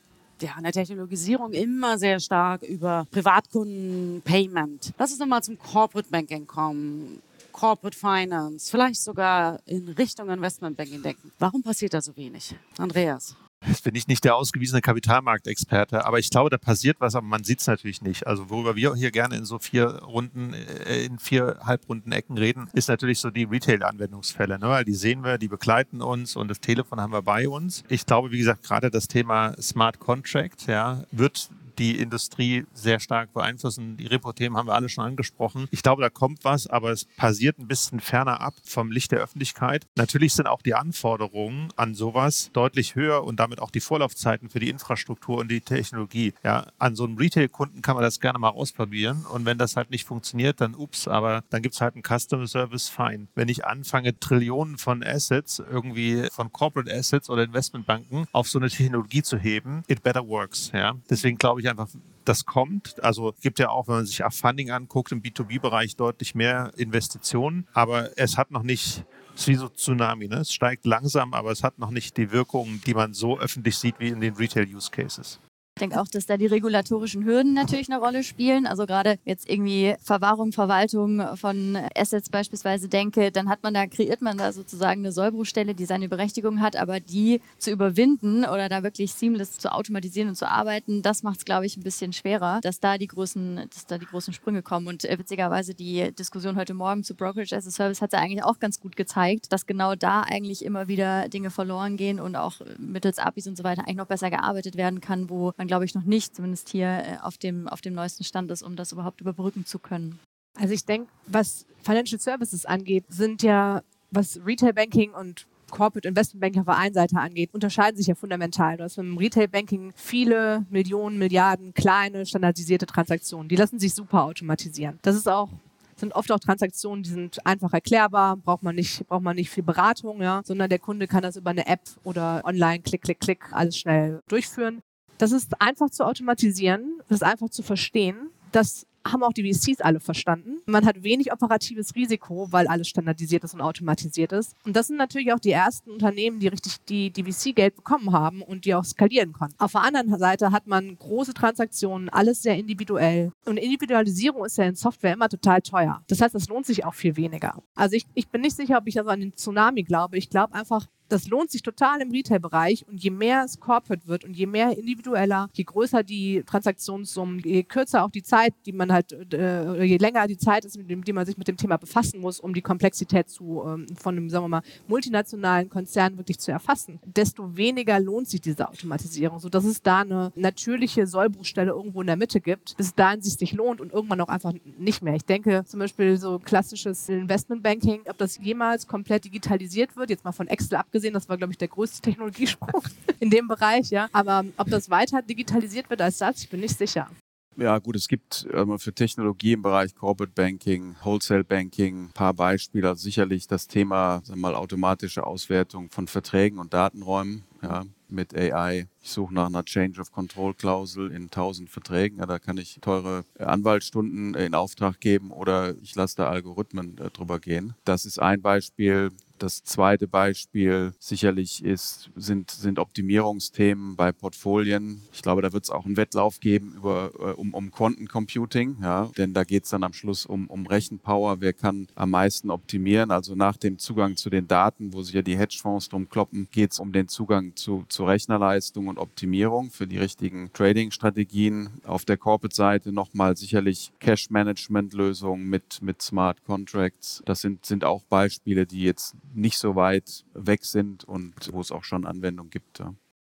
ja, in der Technologisierung immer sehr stark über Privatkunden, Payment. Lass uns nochmal zum Corporate Banking kommen. Corporate Finance, vielleicht sogar in Richtung Investment Banking denken. Warum passiert da so wenig? Andreas. Jetzt bin ich nicht der ausgewiesene Kapitalmarktexperte, aber ich glaube, da passiert was, aber man sieht es natürlich nicht. Also worüber wir hier gerne in so vier Runden, äh, in vier halbrunden Ecken reden, ist natürlich so die Retail-Anwendungsfälle, ne? weil die sehen wir, die begleiten uns und das Telefon haben wir bei uns. Ich glaube, wie gesagt, gerade das Thema Smart Contract ja, wird die Industrie sehr stark beeinflussen. Die Repo-Themen haben wir alle schon angesprochen. Ich glaube, da kommt was, aber es passiert ein bisschen ferner ab vom Licht der Öffentlichkeit. Natürlich sind auch die Anforderungen an sowas deutlich höher und damit auch die Vorlaufzeiten für die Infrastruktur und die Technologie. Ja, an so einem Retail-Kunden kann man das gerne mal ausprobieren und wenn das halt nicht funktioniert, dann ups, aber dann gibt es halt einen Customer Service, fein. Wenn ich anfange, Trillionen von Assets irgendwie von Corporate Assets oder Investmentbanken auf so eine Technologie zu heben, it better works. Ja, deswegen glaube ich einfach, das kommt. Also gibt ja auch, wenn man sich auch Funding anguckt, im B2B-Bereich deutlich mehr Investitionen, aber es hat noch nicht es ist wie so Tsunami, ne? Es steigt langsam, aber es hat noch nicht die Wirkung, die man so öffentlich sieht wie in den Retail-Use-Cases. Denke auch, dass da die regulatorischen Hürden natürlich eine Rolle spielen. Also gerade jetzt irgendwie Verwahrung, Verwaltung von Assets beispielsweise denke, dann hat man da, kreiert man da sozusagen eine Sollbruchstelle, die seine Berechtigung hat, aber die zu überwinden oder da wirklich seamless zu automatisieren und zu arbeiten, das macht es, glaube ich, ein bisschen schwerer, dass da die großen, dass da die großen Sprünge kommen. Und äh, witzigerweise die Diskussion heute Morgen zu Brokerage as a Service hat ja eigentlich auch ganz gut gezeigt, dass genau da eigentlich immer wieder Dinge verloren gehen und auch mittels APIs und so weiter eigentlich noch besser gearbeitet werden kann, wo man, glaube ich, noch nicht, zumindest hier äh, auf dem, auf dem neuesten Stand ist, um das überhaupt überbrücken zu können. Also ich denke, was Financial Services angeht, sind ja, was Retail Banking und Corporate Investment Banking auf der einen Seite angeht, unterscheiden sich ja fundamental. Du hast im Retail Banking viele Millionen, Milliarden kleine standardisierte Transaktionen. Die lassen sich super automatisieren. Das ist auch sind oft auch Transaktionen, die sind einfach erklärbar, braucht man nicht, braucht man nicht viel Beratung, ja, sondern der Kunde kann das über eine App oder online, klick, klick, klick, alles schnell durchführen. Das ist einfach zu automatisieren, das ist einfach zu verstehen. Das haben auch die VCs alle verstanden. Man hat wenig operatives Risiko, weil alles standardisiert ist und automatisiert ist. Und das sind natürlich auch die ersten Unternehmen, die richtig die, die VC-Geld bekommen haben und die auch skalieren konnten. Auf der anderen Seite hat man große Transaktionen, alles sehr individuell. Und Individualisierung ist ja in Software immer total teuer. Das heißt, das lohnt sich auch viel weniger. Also ich, ich bin nicht sicher, ob ich also an den Tsunami glaube. Ich glaube einfach, das lohnt sich total im Retail-Bereich und je mehr es corporate wird und je mehr individueller, je größer die Transaktionssummen, je kürzer auch die Zeit, die man halt, äh, je länger die Zeit ist, mit dem, die man sich mit dem Thema befassen muss, um die Komplexität zu, ähm, von einem, sagen wir mal, multinationalen Konzern wirklich zu erfassen, desto weniger lohnt sich diese Automatisierung, sodass es da eine natürliche Sollbruchstelle irgendwo in der Mitte gibt, bis dahin sich lohnt und irgendwann auch einfach nicht mehr. Ich denke zum Beispiel so klassisches Investmentbanking, ob das jemals komplett digitalisiert wird, jetzt mal von Excel abgesehen, gesehen. Das war, glaube ich, der größte Technologiesprung [LAUGHS] in dem Bereich. Ja. Aber ob das weiter digitalisiert wird als Satz, ich bin nicht sicher. Ja, gut, es gibt ähm, für Technologie im Bereich Corporate Banking, Wholesale Banking ein paar Beispiele. Also sicherlich das Thema sagen wir mal, automatische Auswertung von Verträgen und Datenräumen ja, mit AI. Ich suche nach einer Change of Control Klausel in 1000 Verträgen. Ja, da kann ich teure Anwaltsstunden in Auftrag geben oder ich lasse da Algorithmen äh, drüber gehen. Das ist ein Beispiel. Das zweite Beispiel sicherlich ist, sind, sind Optimierungsthemen bei Portfolien. Ich glaube, da wird es auch einen Wettlauf geben über, äh, um, um Quantencomputing, ja, denn da geht es dann am Schluss um, um Rechenpower. Wer kann am meisten optimieren? Also nach dem Zugang zu den Daten, wo sich ja die Hedgefonds drum kloppen, geht es um den Zugang zu, zu Rechnerleistung und Optimierung für die richtigen Trading-Strategien. Auf der Corporate-Seite nochmal sicherlich Cash-Management-Lösungen mit, mit Smart Contracts. Das sind, sind auch Beispiele, die jetzt nicht so weit weg sind und wo es auch schon Anwendung gibt. Ja.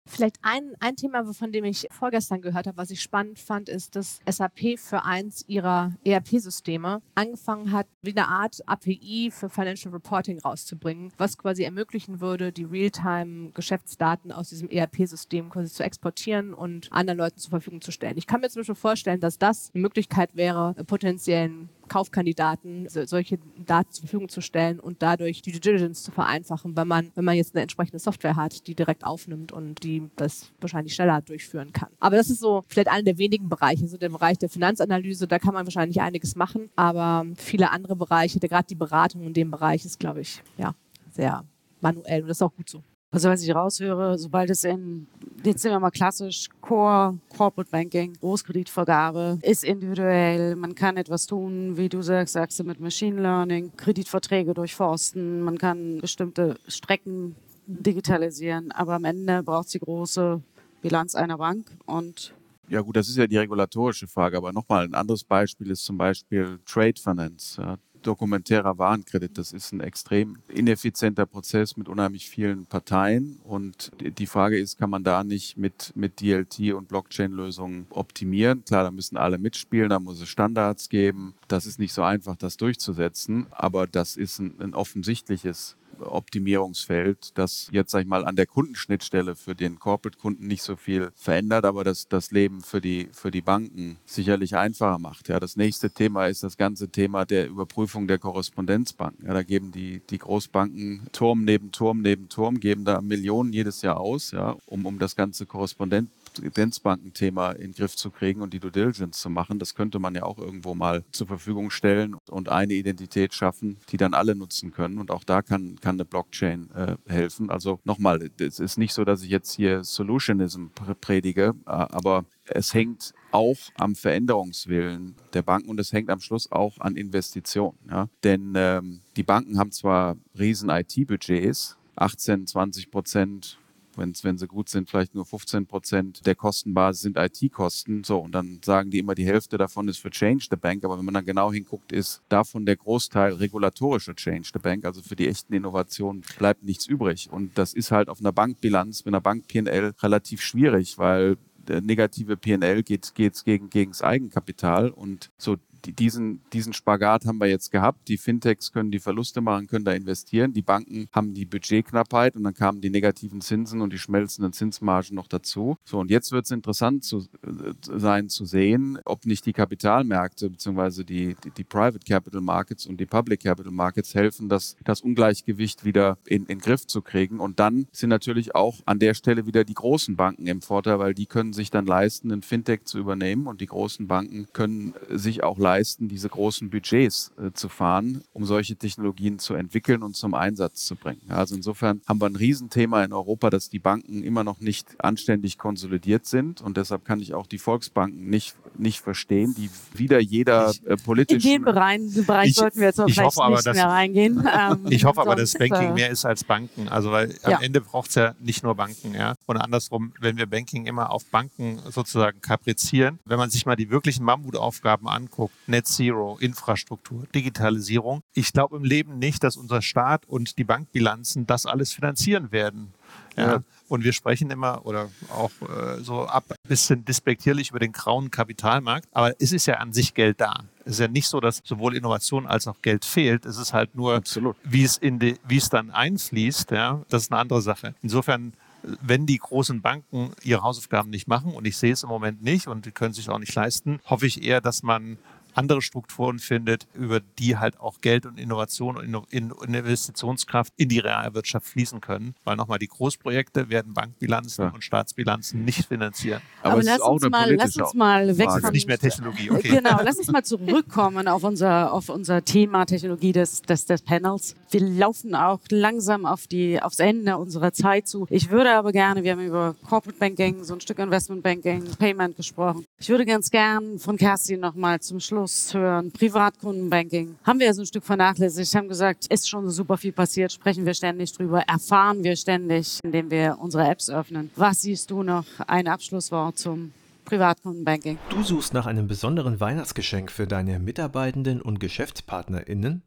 Vielleicht ein, ein Thema, von dem ich vorgestern gehört habe, was ich spannend fand, ist, dass SAP für eins ihrer ERP-Systeme angefangen hat, wie eine Art API für Financial Reporting rauszubringen, was quasi ermöglichen würde, die Realtime-Geschäftsdaten aus diesem ERP-System quasi zu exportieren und anderen Leuten zur Verfügung zu stellen. Ich kann mir zum Beispiel vorstellen, dass das eine Möglichkeit wäre, potenziellen Kaufkandidaten solche Daten zur Verfügung zu stellen und dadurch die Due Diligence zu vereinfachen, wenn man, wenn man jetzt eine entsprechende Software hat, die direkt aufnimmt und die das wahrscheinlich schneller durchführen kann. Aber das ist so vielleicht einer der wenigen Bereiche, so der Bereich der Finanzanalyse, da kann man wahrscheinlich einiges machen, aber viele andere Bereiche, gerade die Beratung in dem Bereich ist, glaube ich, ja, sehr manuell und das ist auch gut so. Also was ich raushöre, sobald es in, jetzt sind wir mal klassisch, Core, Corporate Banking, Großkreditvergabe, ist individuell, man kann etwas tun, wie du sagst, sagst du mit Machine Learning, Kreditverträge durchforsten, man kann bestimmte Strecken digitalisieren, aber am Ende braucht sie große Bilanz einer Bank und ja gut, das ist ja die regulatorische Frage, aber nochmal ein anderes Beispiel ist zum Beispiel Trade Finance. Dokumentärer Warenkredit. Das ist ein extrem ineffizienter Prozess mit unheimlich vielen Parteien. Und die Frage ist, kann man da nicht mit, mit DLT und Blockchain-Lösungen optimieren? Klar, da müssen alle mitspielen, da muss es Standards geben. Das ist nicht so einfach, das durchzusetzen, aber das ist ein, ein offensichtliches Optimierungsfeld, das jetzt, sag ich mal, an der Kundenschnittstelle für den Corporate-Kunden nicht so viel verändert, aber das das Leben für die, für die Banken sicherlich einfacher macht. Ja, das nächste Thema ist das ganze Thema der Überprüfung der Korrespondenzbanken. Ja, da geben die, die Großbanken Turm neben Turm neben Turm, geben da Millionen jedes Jahr aus, ja, um, um das ganze Korrespondent Evidenzbankenthema in den Griff zu kriegen und die Due Diligence zu machen. Das könnte man ja auch irgendwo mal zur Verfügung stellen und eine Identität schaffen, die dann alle nutzen können. Und auch da kann, kann eine Blockchain äh, helfen. Also nochmal, es ist nicht so, dass ich jetzt hier Solutionism predige, äh, aber es hängt auch am Veränderungswillen der Banken und es hängt am Schluss auch an Investitionen. Ja? Denn ähm, die Banken haben zwar riesen IT-Budgets, 18, 20 Prozent Wenn's, wenn sie gut sind, vielleicht nur 15 Prozent der Kostenbasis sind IT-Kosten. So, und dann sagen die immer, die Hälfte davon ist für Change the Bank. Aber wenn man dann genau hinguckt, ist davon der Großteil regulatorische Change the Bank. Also für die echten Innovationen bleibt nichts übrig. Und das ist halt auf einer Bankbilanz, mit einer Bank PL relativ schwierig, weil negative PL geht, geht gegen, gegen das Eigenkapital und so diesen, diesen Spagat haben wir jetzt gehabt. Die Fintechs können die Verluste machen, können da investieren. Die Banken haben die Budgetknappheit und dann kamen die negativen Zinsen und die schmelzenden Zinsmargen noch dazu. So, und jetzt wird es interessant zu, äh, sein zu sehen, ob nicht die Kapitalmärkte bzw. Die, die, die, Private Capital Markets und die Public Capital Markets helfen, das, das Ungleichgewicht wieder in, in Griff zu kriegen. Und dann sind natürlich auch an der Stelle wieder die großen Banken im Vorteil, weil die können sich dann leisten, ein Fintech zu übernehmen und die großen Banken können sich auch leisten, diese großen Budgets äh, zu fahren, um solche Technologien zu entwickeln und zum Einsatz zu bringen. Also insofern haben wir ein Riesenthema in Europa, dass die Banken immer noch nicht anständig konsolidiert sind und deshalb kann ich auch die Volksbanken nicht, nicht verstehen, die wieder jeder äh, politischen... In den Bereich, Bereich ich, sollten wir jetzt auch vielleicht hoffe, nicht dass, mehr reingehen. [LAUGHS] Ähm, ich hoffe aber, dass Banking äh, mehr ist als Banken. Also weil ja. am Ende braucht es ja nicht nur Banken. Ja? Und andersrum, wenn wir Banking immer auf Banken sozusagen kaprizieren, wenn man sich mal die wirklichen Mammutaufgaben anguckt, Net Zero, Infrastruktur, Digitalisierung, ich glaube im Leben nicht, dass unser Staat und die Bankbilanzen das alles finanzieren werden. Ja. ja. Und wir sprechen immer oder auch äh, so ab ein bisschen despektierlich über den grauen Kapitalmarkt. Aber es ist ja an sich Geld da. Es ist ja nicht so, dass sowohl Innovation als auch Geld fehlt. Es ist halt nur, wie es in die, wie es dann einfließt. Ja, das ist eine andere Sache. Insofern wenn die großen Banken ihre Hausaufgaben nicht machen, und ich sehe es im Moment nicht und die können sich auch nicht leisten, hoffe ich eher, dass man andere Strukturen findet, über die halt auch Geld und Innovation und Investitionskraft in die Realwirtschaft fließen können. Weil nochmal, die Großprojekte werden Bankbilanzen ja. und Staatsbilanzen nicht finanzieren. Aber, Aber lass, uns mal, lass uns mal weg von... Nicht mehr Technologie, okay. Genau, lass uns mal zurückkommen auf unser, auf unser Thema Technologie des, des, des Panels. Wir laufen auch langsam auf die, aufs Ende unserer Zeit zu. Ich würde aber gerne, wir haben über Corporate Banking, so ein Stück Investment Banking, Payment gesprochen. Ich würde ganz gern von Kerstin nochmal zum Schluss Abschluss hören, Privatkundenbanking, haben wir ja so ein Stück vernachlässigt, haben gesagt, ist schon super viel passiert, sprechen wir ständig drüber, erfahren wir ständig, indem wir unsere Apps öffnen. Was siehst du noch? Ein Abschlusswort zum Privatkundenbanking. Du suchst nach einem besonderen Weihnachtsgeschenk für deine Mitarbeitenden und GeschäftspartnerInnen?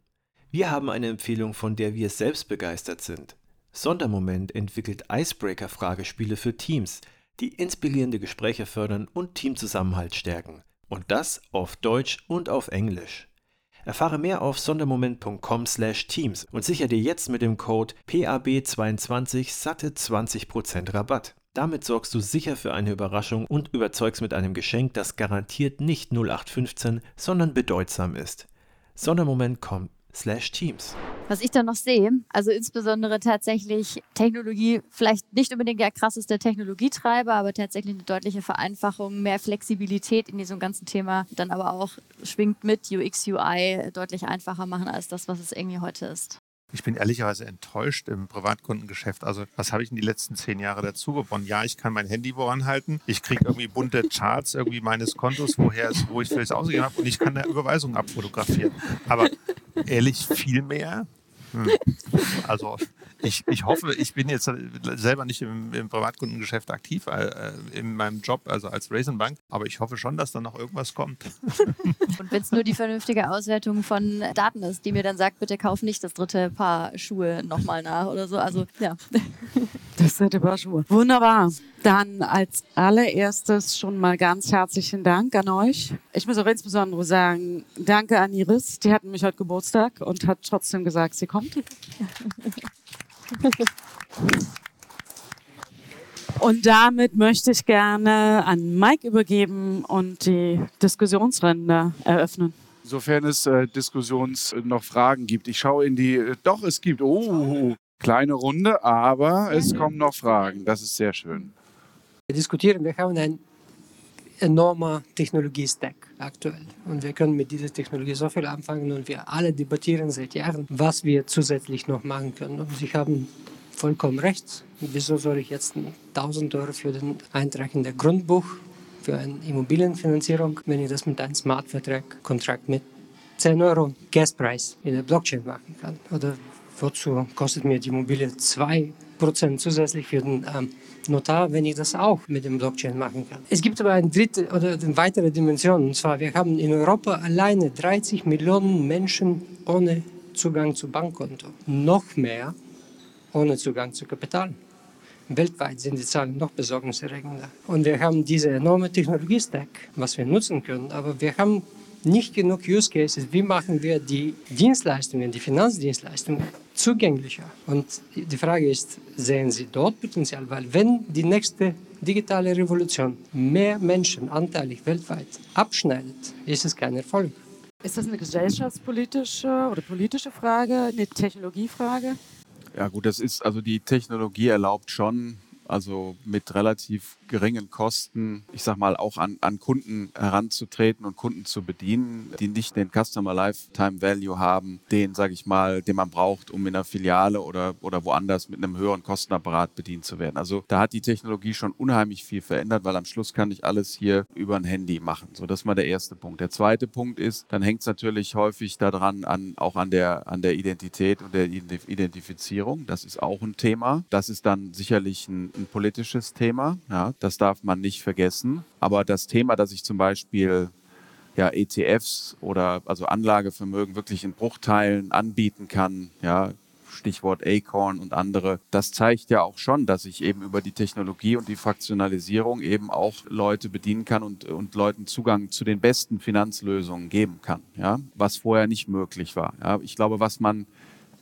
Wir haben eine Empfehlung, von der wir selbst begeistert sind. Sondermoment entwickelt Icebreaker-Fragespiele für Teams, die inspirierende Gespräche fördern und Teamzusammenhalt stärken. Und das auf Deutsch und auf Englisch. Erfahre mehr auf sondermoment.com/teams und sichere dir jetzt mit dem Code PAB22 satte 20% Rabatt. Damit sorgst du sicher für eine Überraschung und überzeugst mit einem Geschenk, das garantiert nicht 0815, sondern bedeutsam ist. Sondermoment.com Teams. Was ich da noch sehe, also insbesondere tatsächlich Technologie, vielleicht nicht unbedingt der krasseste Technologietreiber, aber tatsächlich eine deutliche Vereinfachung, mehr Flexibilität in diesem ganzen Thema, dann aber auch schwingt mit UX, UI deutlich einfacher machen als das, was es irgendwie heute ist. Ich bin ehrlicherweise enttäuscht im Privatkundengeschäft. Also, was habe ich in die letzten zehn Jahre dazu gewonnen? Ja, ich kann mein Handy voranhalten. Ich kriege irgendwie bunte Charts irgendwie meines Kontos, woher es, wo ich es ausgegeben habe. Und ich kann eine Überweisung abfotografieren. Aber ehrlich, viel mehr hm. Also ich, ich hoffe, ich bin jetzt selber nicht im, im Privatkundengeschäft aktiv äh, in meinem Job, also als Raisin Bank, aber ich hoffe schon, dass da noch irgendwas kommt. [LAUGHS] Und wenn es nur die vernünftige Auswertung von Daten ist, die mir dann sagt, bitte kauf nicht das dritte Paar Schuhe nochmal nach oder so. Also ja. Das dritte Paar Schuhe. Wunderbar. Dann als allererstes schon mal ganz herzlichen Dank an euch. Ich muss auch insbesondere sagen, danke an Iris. Die hatten mich heute Geburtstag und hat trotzdem gesagt, sie kommt. [LAUGHS] [LAUGHS] Und damit möchte ich gerne an Mike übergeben und die Diskussionsrunde eröffnen. Sofern es äh, Diskussions noch Fragen gibt. Ich schaue in die. Äh, doch, es gibt. Oh, kleine Runde, aber es kommen noch Fragen. Das ist sehr schön. Wir diskutieren, wir haben einen enormen Technologie-Stack aktuell. Und wir können mit dieser Technologie so viel anfangen und wir alle debattieren seit Jahren, was wir zusätzlich noch machen können. Und Sie haben vollkommen recht. Wieso soll ich jetzt 1000 Euro für den Eintrag in der Grundbuch für eine Immobilienfinanzierung, wenn ich das mit einem Smart-Vertrag-Kontrakt mit 10 Euro Gaspreis in der Blockchain machen kann? Oder wozu kostet mir die Immobilie 2% zusätzlich für den ähm, Notar, wenn ich das auch mit dem Blockchain machen kann. Es gibt aber eine dritte oder eine weitere Dimension. Und zwar, wir haben in Europa alleine 30 Millionen Menschen ohne Zugang zu Bankkonto. Noch mehr ohne Zugang zu Kapital. Weltweit sind die Zahlen noch besorgniserregender. Und wir haben diese enorme Technologie-Stack, was wir nutzen können, aber wir haben nicht genug Use Cases. Wie machen wir die Dienstleistungen, die Finanzdienstleistungen zugänglicher? Und die Frage ist, sehen Sie dort Potenzial? Weil wenn die nächste digitale Revolution mehr Menschen anteilig weltweit abschneidet, ist es kein Erfolg. Ist das eine gesellschaftspolitische oder politische Frage, eine Technologiefrage? Ja gut, das ist, also die Technologie erlaubt schon, also mit relativ geringen Kosten, ich sag mal, auch an, an Kunden heranzutreten und Kunden zu bedienen, die nicht den Customer Lifetime Value haben, den, sage ich mal, den man braucht, um in einer Filiale oder, oder woanders mit einem höheren Kostenapparat bedient zu werden. Also da hat die Technologie schon unheimlich viel verändert, weil am Schluss kann ich alles hier über ein Handy machen. So, das ist mal der erste Punkt. Der zweite Punkt ist, dann hängt es natürlich häufig daran, an, auch an der, an der Identität und der Identifizierung. Das ist auch ein Thema. Das ist dann sicherlich ein, ein politisches Thema. Ja, das darf man nicht vergessen. Aber das Thema, dass ich zum Beispiel ja, ETFs oder also Anlagevermögen wirklich in Bruchteilen anbieten kann, ja, Stichwort Acorn und andere, das zeigt ja auch schon, dass ich eben über die Technologie und die Fraktionalisierung eben auch Leute bedienen kann und, und Leuten Zugang zu den besten Finanzlösungen geben kann, ja, was vorher nicht möglich war. Ja. Ich glaube, was man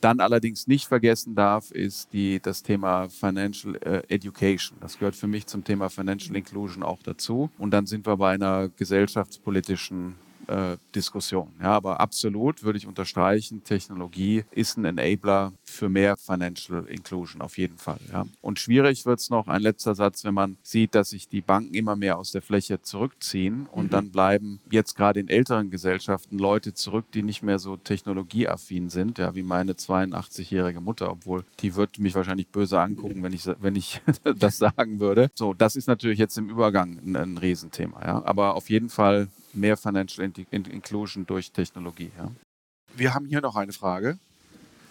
dann allerdings nicht vergessen darf, ist die, das Thema Financial äh, Education. Das gehört für mich zum Thema Financial Inclusion auch dazu. Und dann sind wir bei einer gesellschaftspolitischen äh, Diskussion. Ja, aber absolut würde ich unterstreichen, Technologie ist ein Enabler für mehr Financial Inclusion auf jeden Fall. Ja. Und schwierig wird es noch, ein letzter Satz, wenn man sieht, dass sich die Banken immer mehr aus der Fläche zurückziehen und mhm. dann bleiben jetzt gerade in älteren Gesellschaften Leute zurück, die nicht mehr so technologieaffin sind, ja, wie meine 82-jährige Mutter, obwohl die wird mich wahrscheinlich böse angucken, wenn ich, wenn ich [LAUGHS] das sagen würde. So, das ist natürlich jetzt im Übergang ein, ein Riesenthema. Ja. Aber auf jeden Fall mehr Financial Inclusion durch Technologie. Ja. Wir haben hier noch eine Frage.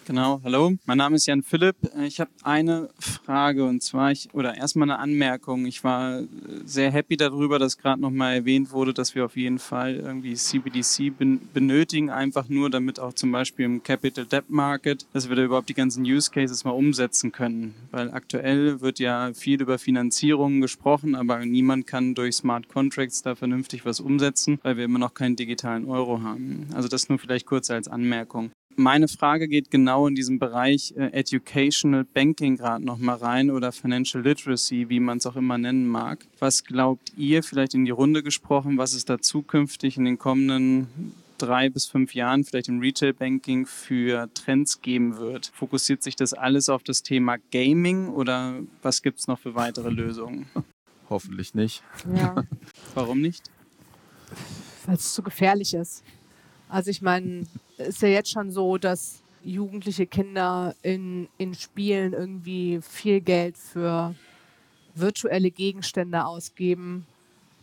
Genau, hallo, mein Name ist Jan Philipp. Ich habe eine Frage und zwar, ich, oder erstmal eine Anmerkung. Ich war sehr happy darüber, dass gerade nochmal erwähnt wurde, dass wir auf jeden Fall irgendwie CBDC benötigen, einfach nur, damit auch zum Beispiel im Capital Debt Market, dass wir da überhaupt die ganzen Use Cases mal umsetzen können. Weil aktuell wird ja viel über Finanzierung gesprochen, aber niemand kann durch Smart Contracts da vernünftig was umsetzen, weil wir immer noch keinen digitalen Euro haben. Also das nur vielleicht kurz als Anmerkung meine Frage geht genau in diesem Bereich äh, Educational Banking gerade nochmal rein oder Financial Literacy, wie man es auch immer nennen mag. Was glaubt ihr, vielleicht in die Runde gesprochen, was es da zukünftig in den kommenden drei bis fünf Jahren vielleicht im Retail Banking für Trends geben wird? Fokussiert sich das alles auf das Thema Gaming oder was gibt es noch für weitere Lösungen? Hoffentlich nicht. Ja. Warum nicht? Weil es zu gefährlich ist. Also ich meine, ist ja jetzt schon so, dass jugendliche Kinder in, in Spielen irgendwie viel Geld für virtuelle Gegenstände ausgeben,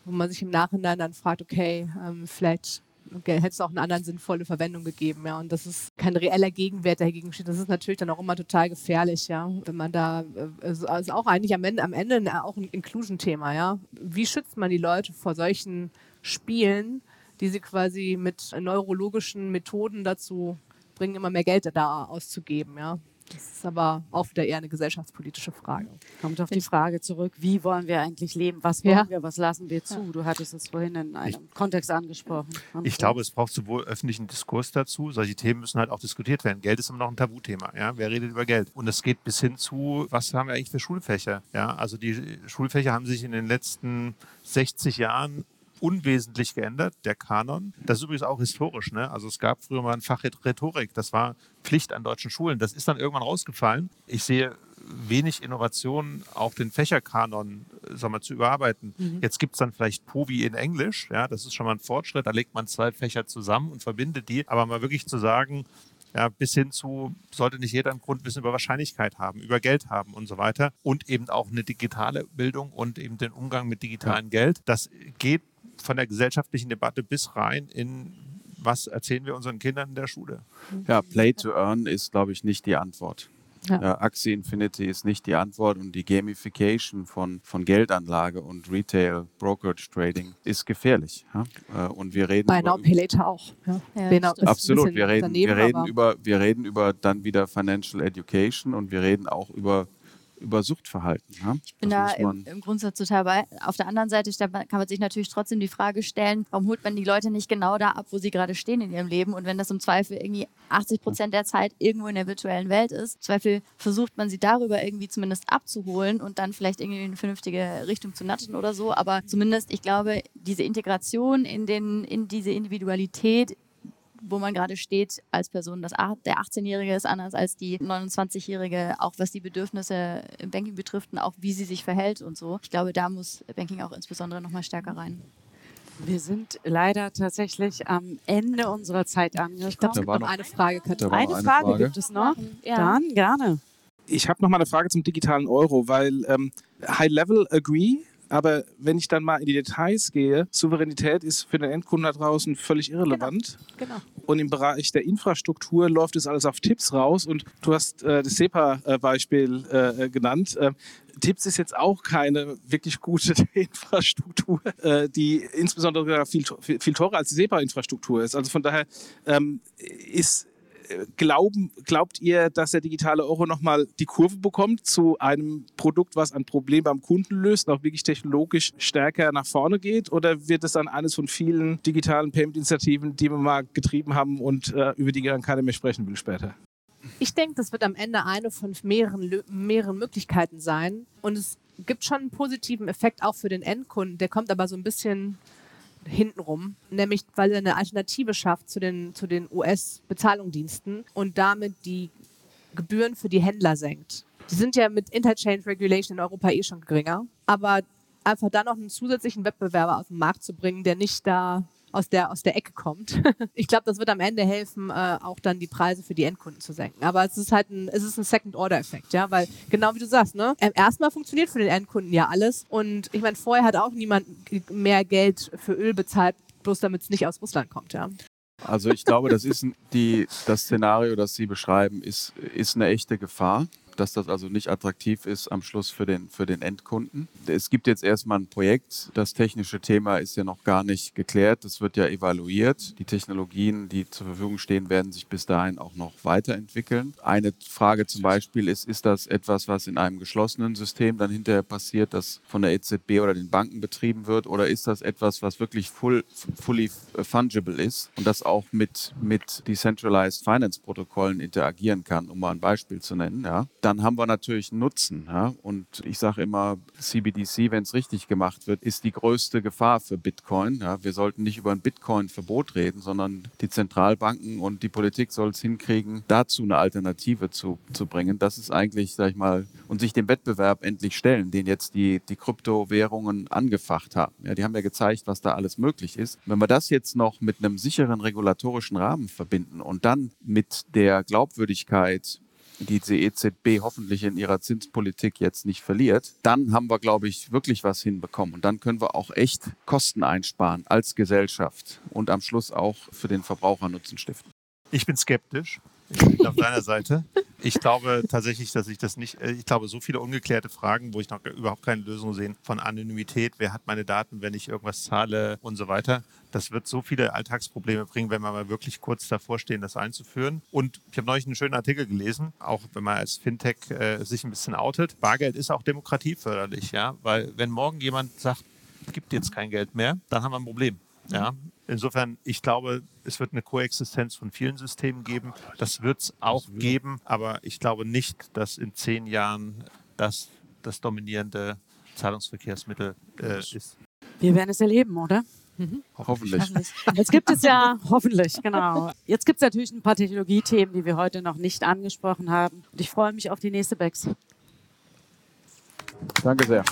wo man sich im Nachhinein dann fragt, okay, ähm, vielleicht okay, hätte es auch eine anderen sinnvolle Verwendung gegeben, ja. Und das ist kein reeller Gegenwert, dagegen steht. Das ist natürlich dann auch immer total gefährlich, ja. Wenn man da, äh, also auch eigentlich am Ende, am Ende auch ein Inclusion-Thema, ja. Wie schützt man die Leute vor solchen Spielen, die sie quasi mit neurologischen Methoden dazu bringen, immer mehr Geld da auszugeben. Ja. Das ist aber auch wieder eher eine gesellschaftspolitische Frage. Kommt auf die Frage zurück, wie wollen wir eigentlich leben? Was wollen ja. wir? Was lassen wir zu? Du hattest es vorhin in einem ich, Kontext angesprochen. Ich glaube, es braucht sowohl öffentlichen Diskurs dazu, solche Themen müssen halt auch diskutiert werden. Geld ist immer noch ein Tabuthema. Ja? Wer redet über Geld? Und es geht bis hin zu, was haben wir eigentlich für Schulfächer? Ja? Also die Schulfächer haben sich in den letzten 60 Jahren unwesentlich geändert, der Kanon. Das ist übrigens auch historisch. Ne? Also es gab früher mal ein Fach Rhetorik, das war Pflicht an deutschen Schulen. Das ist dann irgendwann rausgefallen. Ich sehe wenig Innovationen, auch den Fächerkanon äh, sag mal, zu überarbeiten. Mhm. Jetzt gibt es dann vielleicht POVI in Englisch, ja, das ist schon mal ein Fortschritt, da legt man zwei Fächer zusammen und verbindet die, aber mal wirklich zu sagen, ja, bis hin zu, sollte nicht jeder ein Grundwissen über Wahrscheinlichkeit haben, über Geld haben und so weiter und eben auch eine digitale Bildung und eben den Umgang mit digitalem ja. Geld. Das geht von der gesellschaftlichen Debatte bis rein in was erzählen wir unseren Kindern in der Schule? Ja, Play to Earn ist, glaube ich, nicht die Antwort. Ja. Ja, Axie Infinity ist nicht die Antwort und die Gamification von, von Geldanlage und Retail Brokerage Trading ist gefährlich. Ja? Äh, und wir reden Bei Later auch. Ja. Genau, absolut. Wir reden, wir, reden über, wir reden über dann wieder Financial Education und wir reden auch über über Suchtverhalten. Ja? Ich bin Das da im, im Grundsatz total bei. Auf der anderen Seite kann man sich natürlich trotzdem die Frage stellen, warum holt man die Leute nicht genau da ab, wo sie gerade stehen in ihrem Leben? Und wenn das im Zweifel irgendwie 80 Prozent der Zeit irgendwo in der virtuellen Welt ist, im Zweifel versucht man sie darüber irgendwie zumindest abzuholen und dann vielleicht irgendwie in eine vernünftige Richtung zu natten oder so. Aber zumindest, ich glaube, diese Integration in, den, in diese Individualität wo man gerade steht als Person. Das, der 18-Jährige ist anders als die 29-Jährige, auch was die Bedürfnisse im Banking betrifft und auch wie sie sich verhält und so. Ich glaube, da muss Banking auch insbesondere nochmal stärker rein. Wir sind leider tatsächlich am Ende unserer Zeit angekommen. Ich glaube, es gibt noch noch- eine Frage, eine, eine Frage, Frage. gibt es noch. Ja. Dann gerne. Ich habe noch mal eine Frage zum digitalen Euro, weil ähm, High Level agree, aber wenn ich dann mal in die Details gehe, Souveränität ist für den Endkunden da draußen völlig irrelevant. Genau. Und im Bereich der Infrastruktur läuft es alles auf Tipps raus. Und du hast äh, das SEPA-Beispiel äh, genannt. Ähm, Tipps ist jetzt auch keine wirklich gute [LAUGHS] Infrastruktur, äh, die insbesondere viel, viel, viel teurer als die SEPA-Infrastruktur ist. Also von daher ähm, ist äh, Glauben, glaubt ihr, dass der digitale Euro nochmal die Kurve bekommt zu einem Produkt, was ein Problem beim Kunden löst auch wirklich technologisch stärker nach vorne geht? Oder wird es dann eines von vielen digitalen Payment-Initiativen, die wir mal getrieben haben und äh, über die dann keiner mehr sprechen will später? Ich denke, das wird am Ende eine von mehreren, mehreren Möglichkeiten sein. Und es gibt schon einen positiven Effekt auch für den Endkunden. Der kommt aber so ein bisschen hintenrum, nämlich weil er eine Alternative schafft zu den, zu den US-Bezahlungsdiensten und damit die Gebühren für die Händler senkt. Die sind ja mit Interchange Regulation in Europa eh schon geringer, aber einfach da noch einen zusätzlichen Wettbewerber auf den Markt zu bringen, der nicht da aus der, aus der Ecke kommt. [LAUGHS] ich glaube, das wird am Ende helfen, äh, auch dann die Preise für die Endkunden zu senken. Aber es ist halt ein, es ist ein Second-Order-Effekt, ja, weil genau wie du sagst, ne, ähm, erstmal funktioniert für den Endkunden ja alles. Und ich meine, vorher hat auch niemand mehr Geld für Öl bezahlt, bloß damit es nicht aus Russland kommt, ja. Also ich glaube, das ist die, das Szenario, das Sie beschreiben, ist, ist eine echte Gefahr, dass das also nicht attraktiv ist am Schluss für den, für den Endkunden. Es gibt jetzt erstmal ein Projekt. Das technische Thema ist ja noch gar nicht geklärt. Das wird ja evaluiert. Die Technologien, die zur Verfügung stehen, werden sich bis dahin auch noch weiterentwickeln. Eine Frage zum Beispiel ist, ist das etwas, was in einem geschlossenen System dann hinterher passiert, das von der EZB oder den Banken betrieben wird? Oder ist das etwas, was wirklich full, fully fungible ist und das auch mit, mit Decentralized Finance Protokollen interagieren kann, um mal ein Beispiel zu nennen? Ja? Dann haben wir natürlich einen Nutzen. Ja? Und ich sage immer, CBDC, wenn es richtig gemacht wird, ist die größte Gefahr für Bitcoin. Ja? Wir sollten nicht über ein Bitcoin-Verbot reden, sondern die Zentralbanken und die Politik soll es hinkriegen, dazu eine Alternative zu, zu bringen. Das ist eigentlich, sag ich mal, und sich dem Wettbewerb endlich stellen, den jetzt die, die Kryptowährungen angefacht haben. Ja, die haben ja gezeigt, was da alles möglich ist. Wenn wir das jetzt noch mit einem sicheren regulatorischen Rahmen verbinden und dann mit der Glaubwürdigkeit die EZB hoffentlich in ihrer Zinspolitik jetzt nicht verliert, dann haben wir, glaube ich, wirklich was hinbekommen. Und dann können wir auch echt Kosten einsparen als Gesellschaft und am Schluss auch für den Verbraucher Nutzen stiften. Ich bin skeptisch. Auf deiner Seite. Ich glaube tatsächlich, dass ich das nicht, äh, ich glaube, so viele ungeklärte Fragen, wo ich noch überhaupt keine Lösung sehe, von Anonymität, wer hat meine Daten, wenn ich irgendwas zahle und so weiter. Das wird so viele Alltagsprobleme bringen, wenn wir mal wirklich kurz davor stehen, das einzuführen. Und ich habe neulich einen schönen Artikel gelesen, auch wenn man als Fintech äh, sich ein bisschen outet. Bargeld ist auch demokratieförderlich, ja, weil wenn morgen jemand sagt, gibt jetzt kein Geld mehr, dann haben wir ein Problem. Ja, insofern, ich glaube, es wird eine Koexistenz von vielen Systemen geben. Das wird es auch geben, aber ich glaube nicht, dass in zehn Jahren das das dominierende Zahlungsverkehrsmittel äh, ist. Wir werden es erleben, oder? Hoffentlich. Jetzt gibt es ja, [LAUGHS] hoffentlich, genau. Jetzt gibt es natürlich ein paar Technologiethemen, die wir heute noch nicht angesprochen haben. Und ich freue mich auf die nächste Bex. Danke sehr.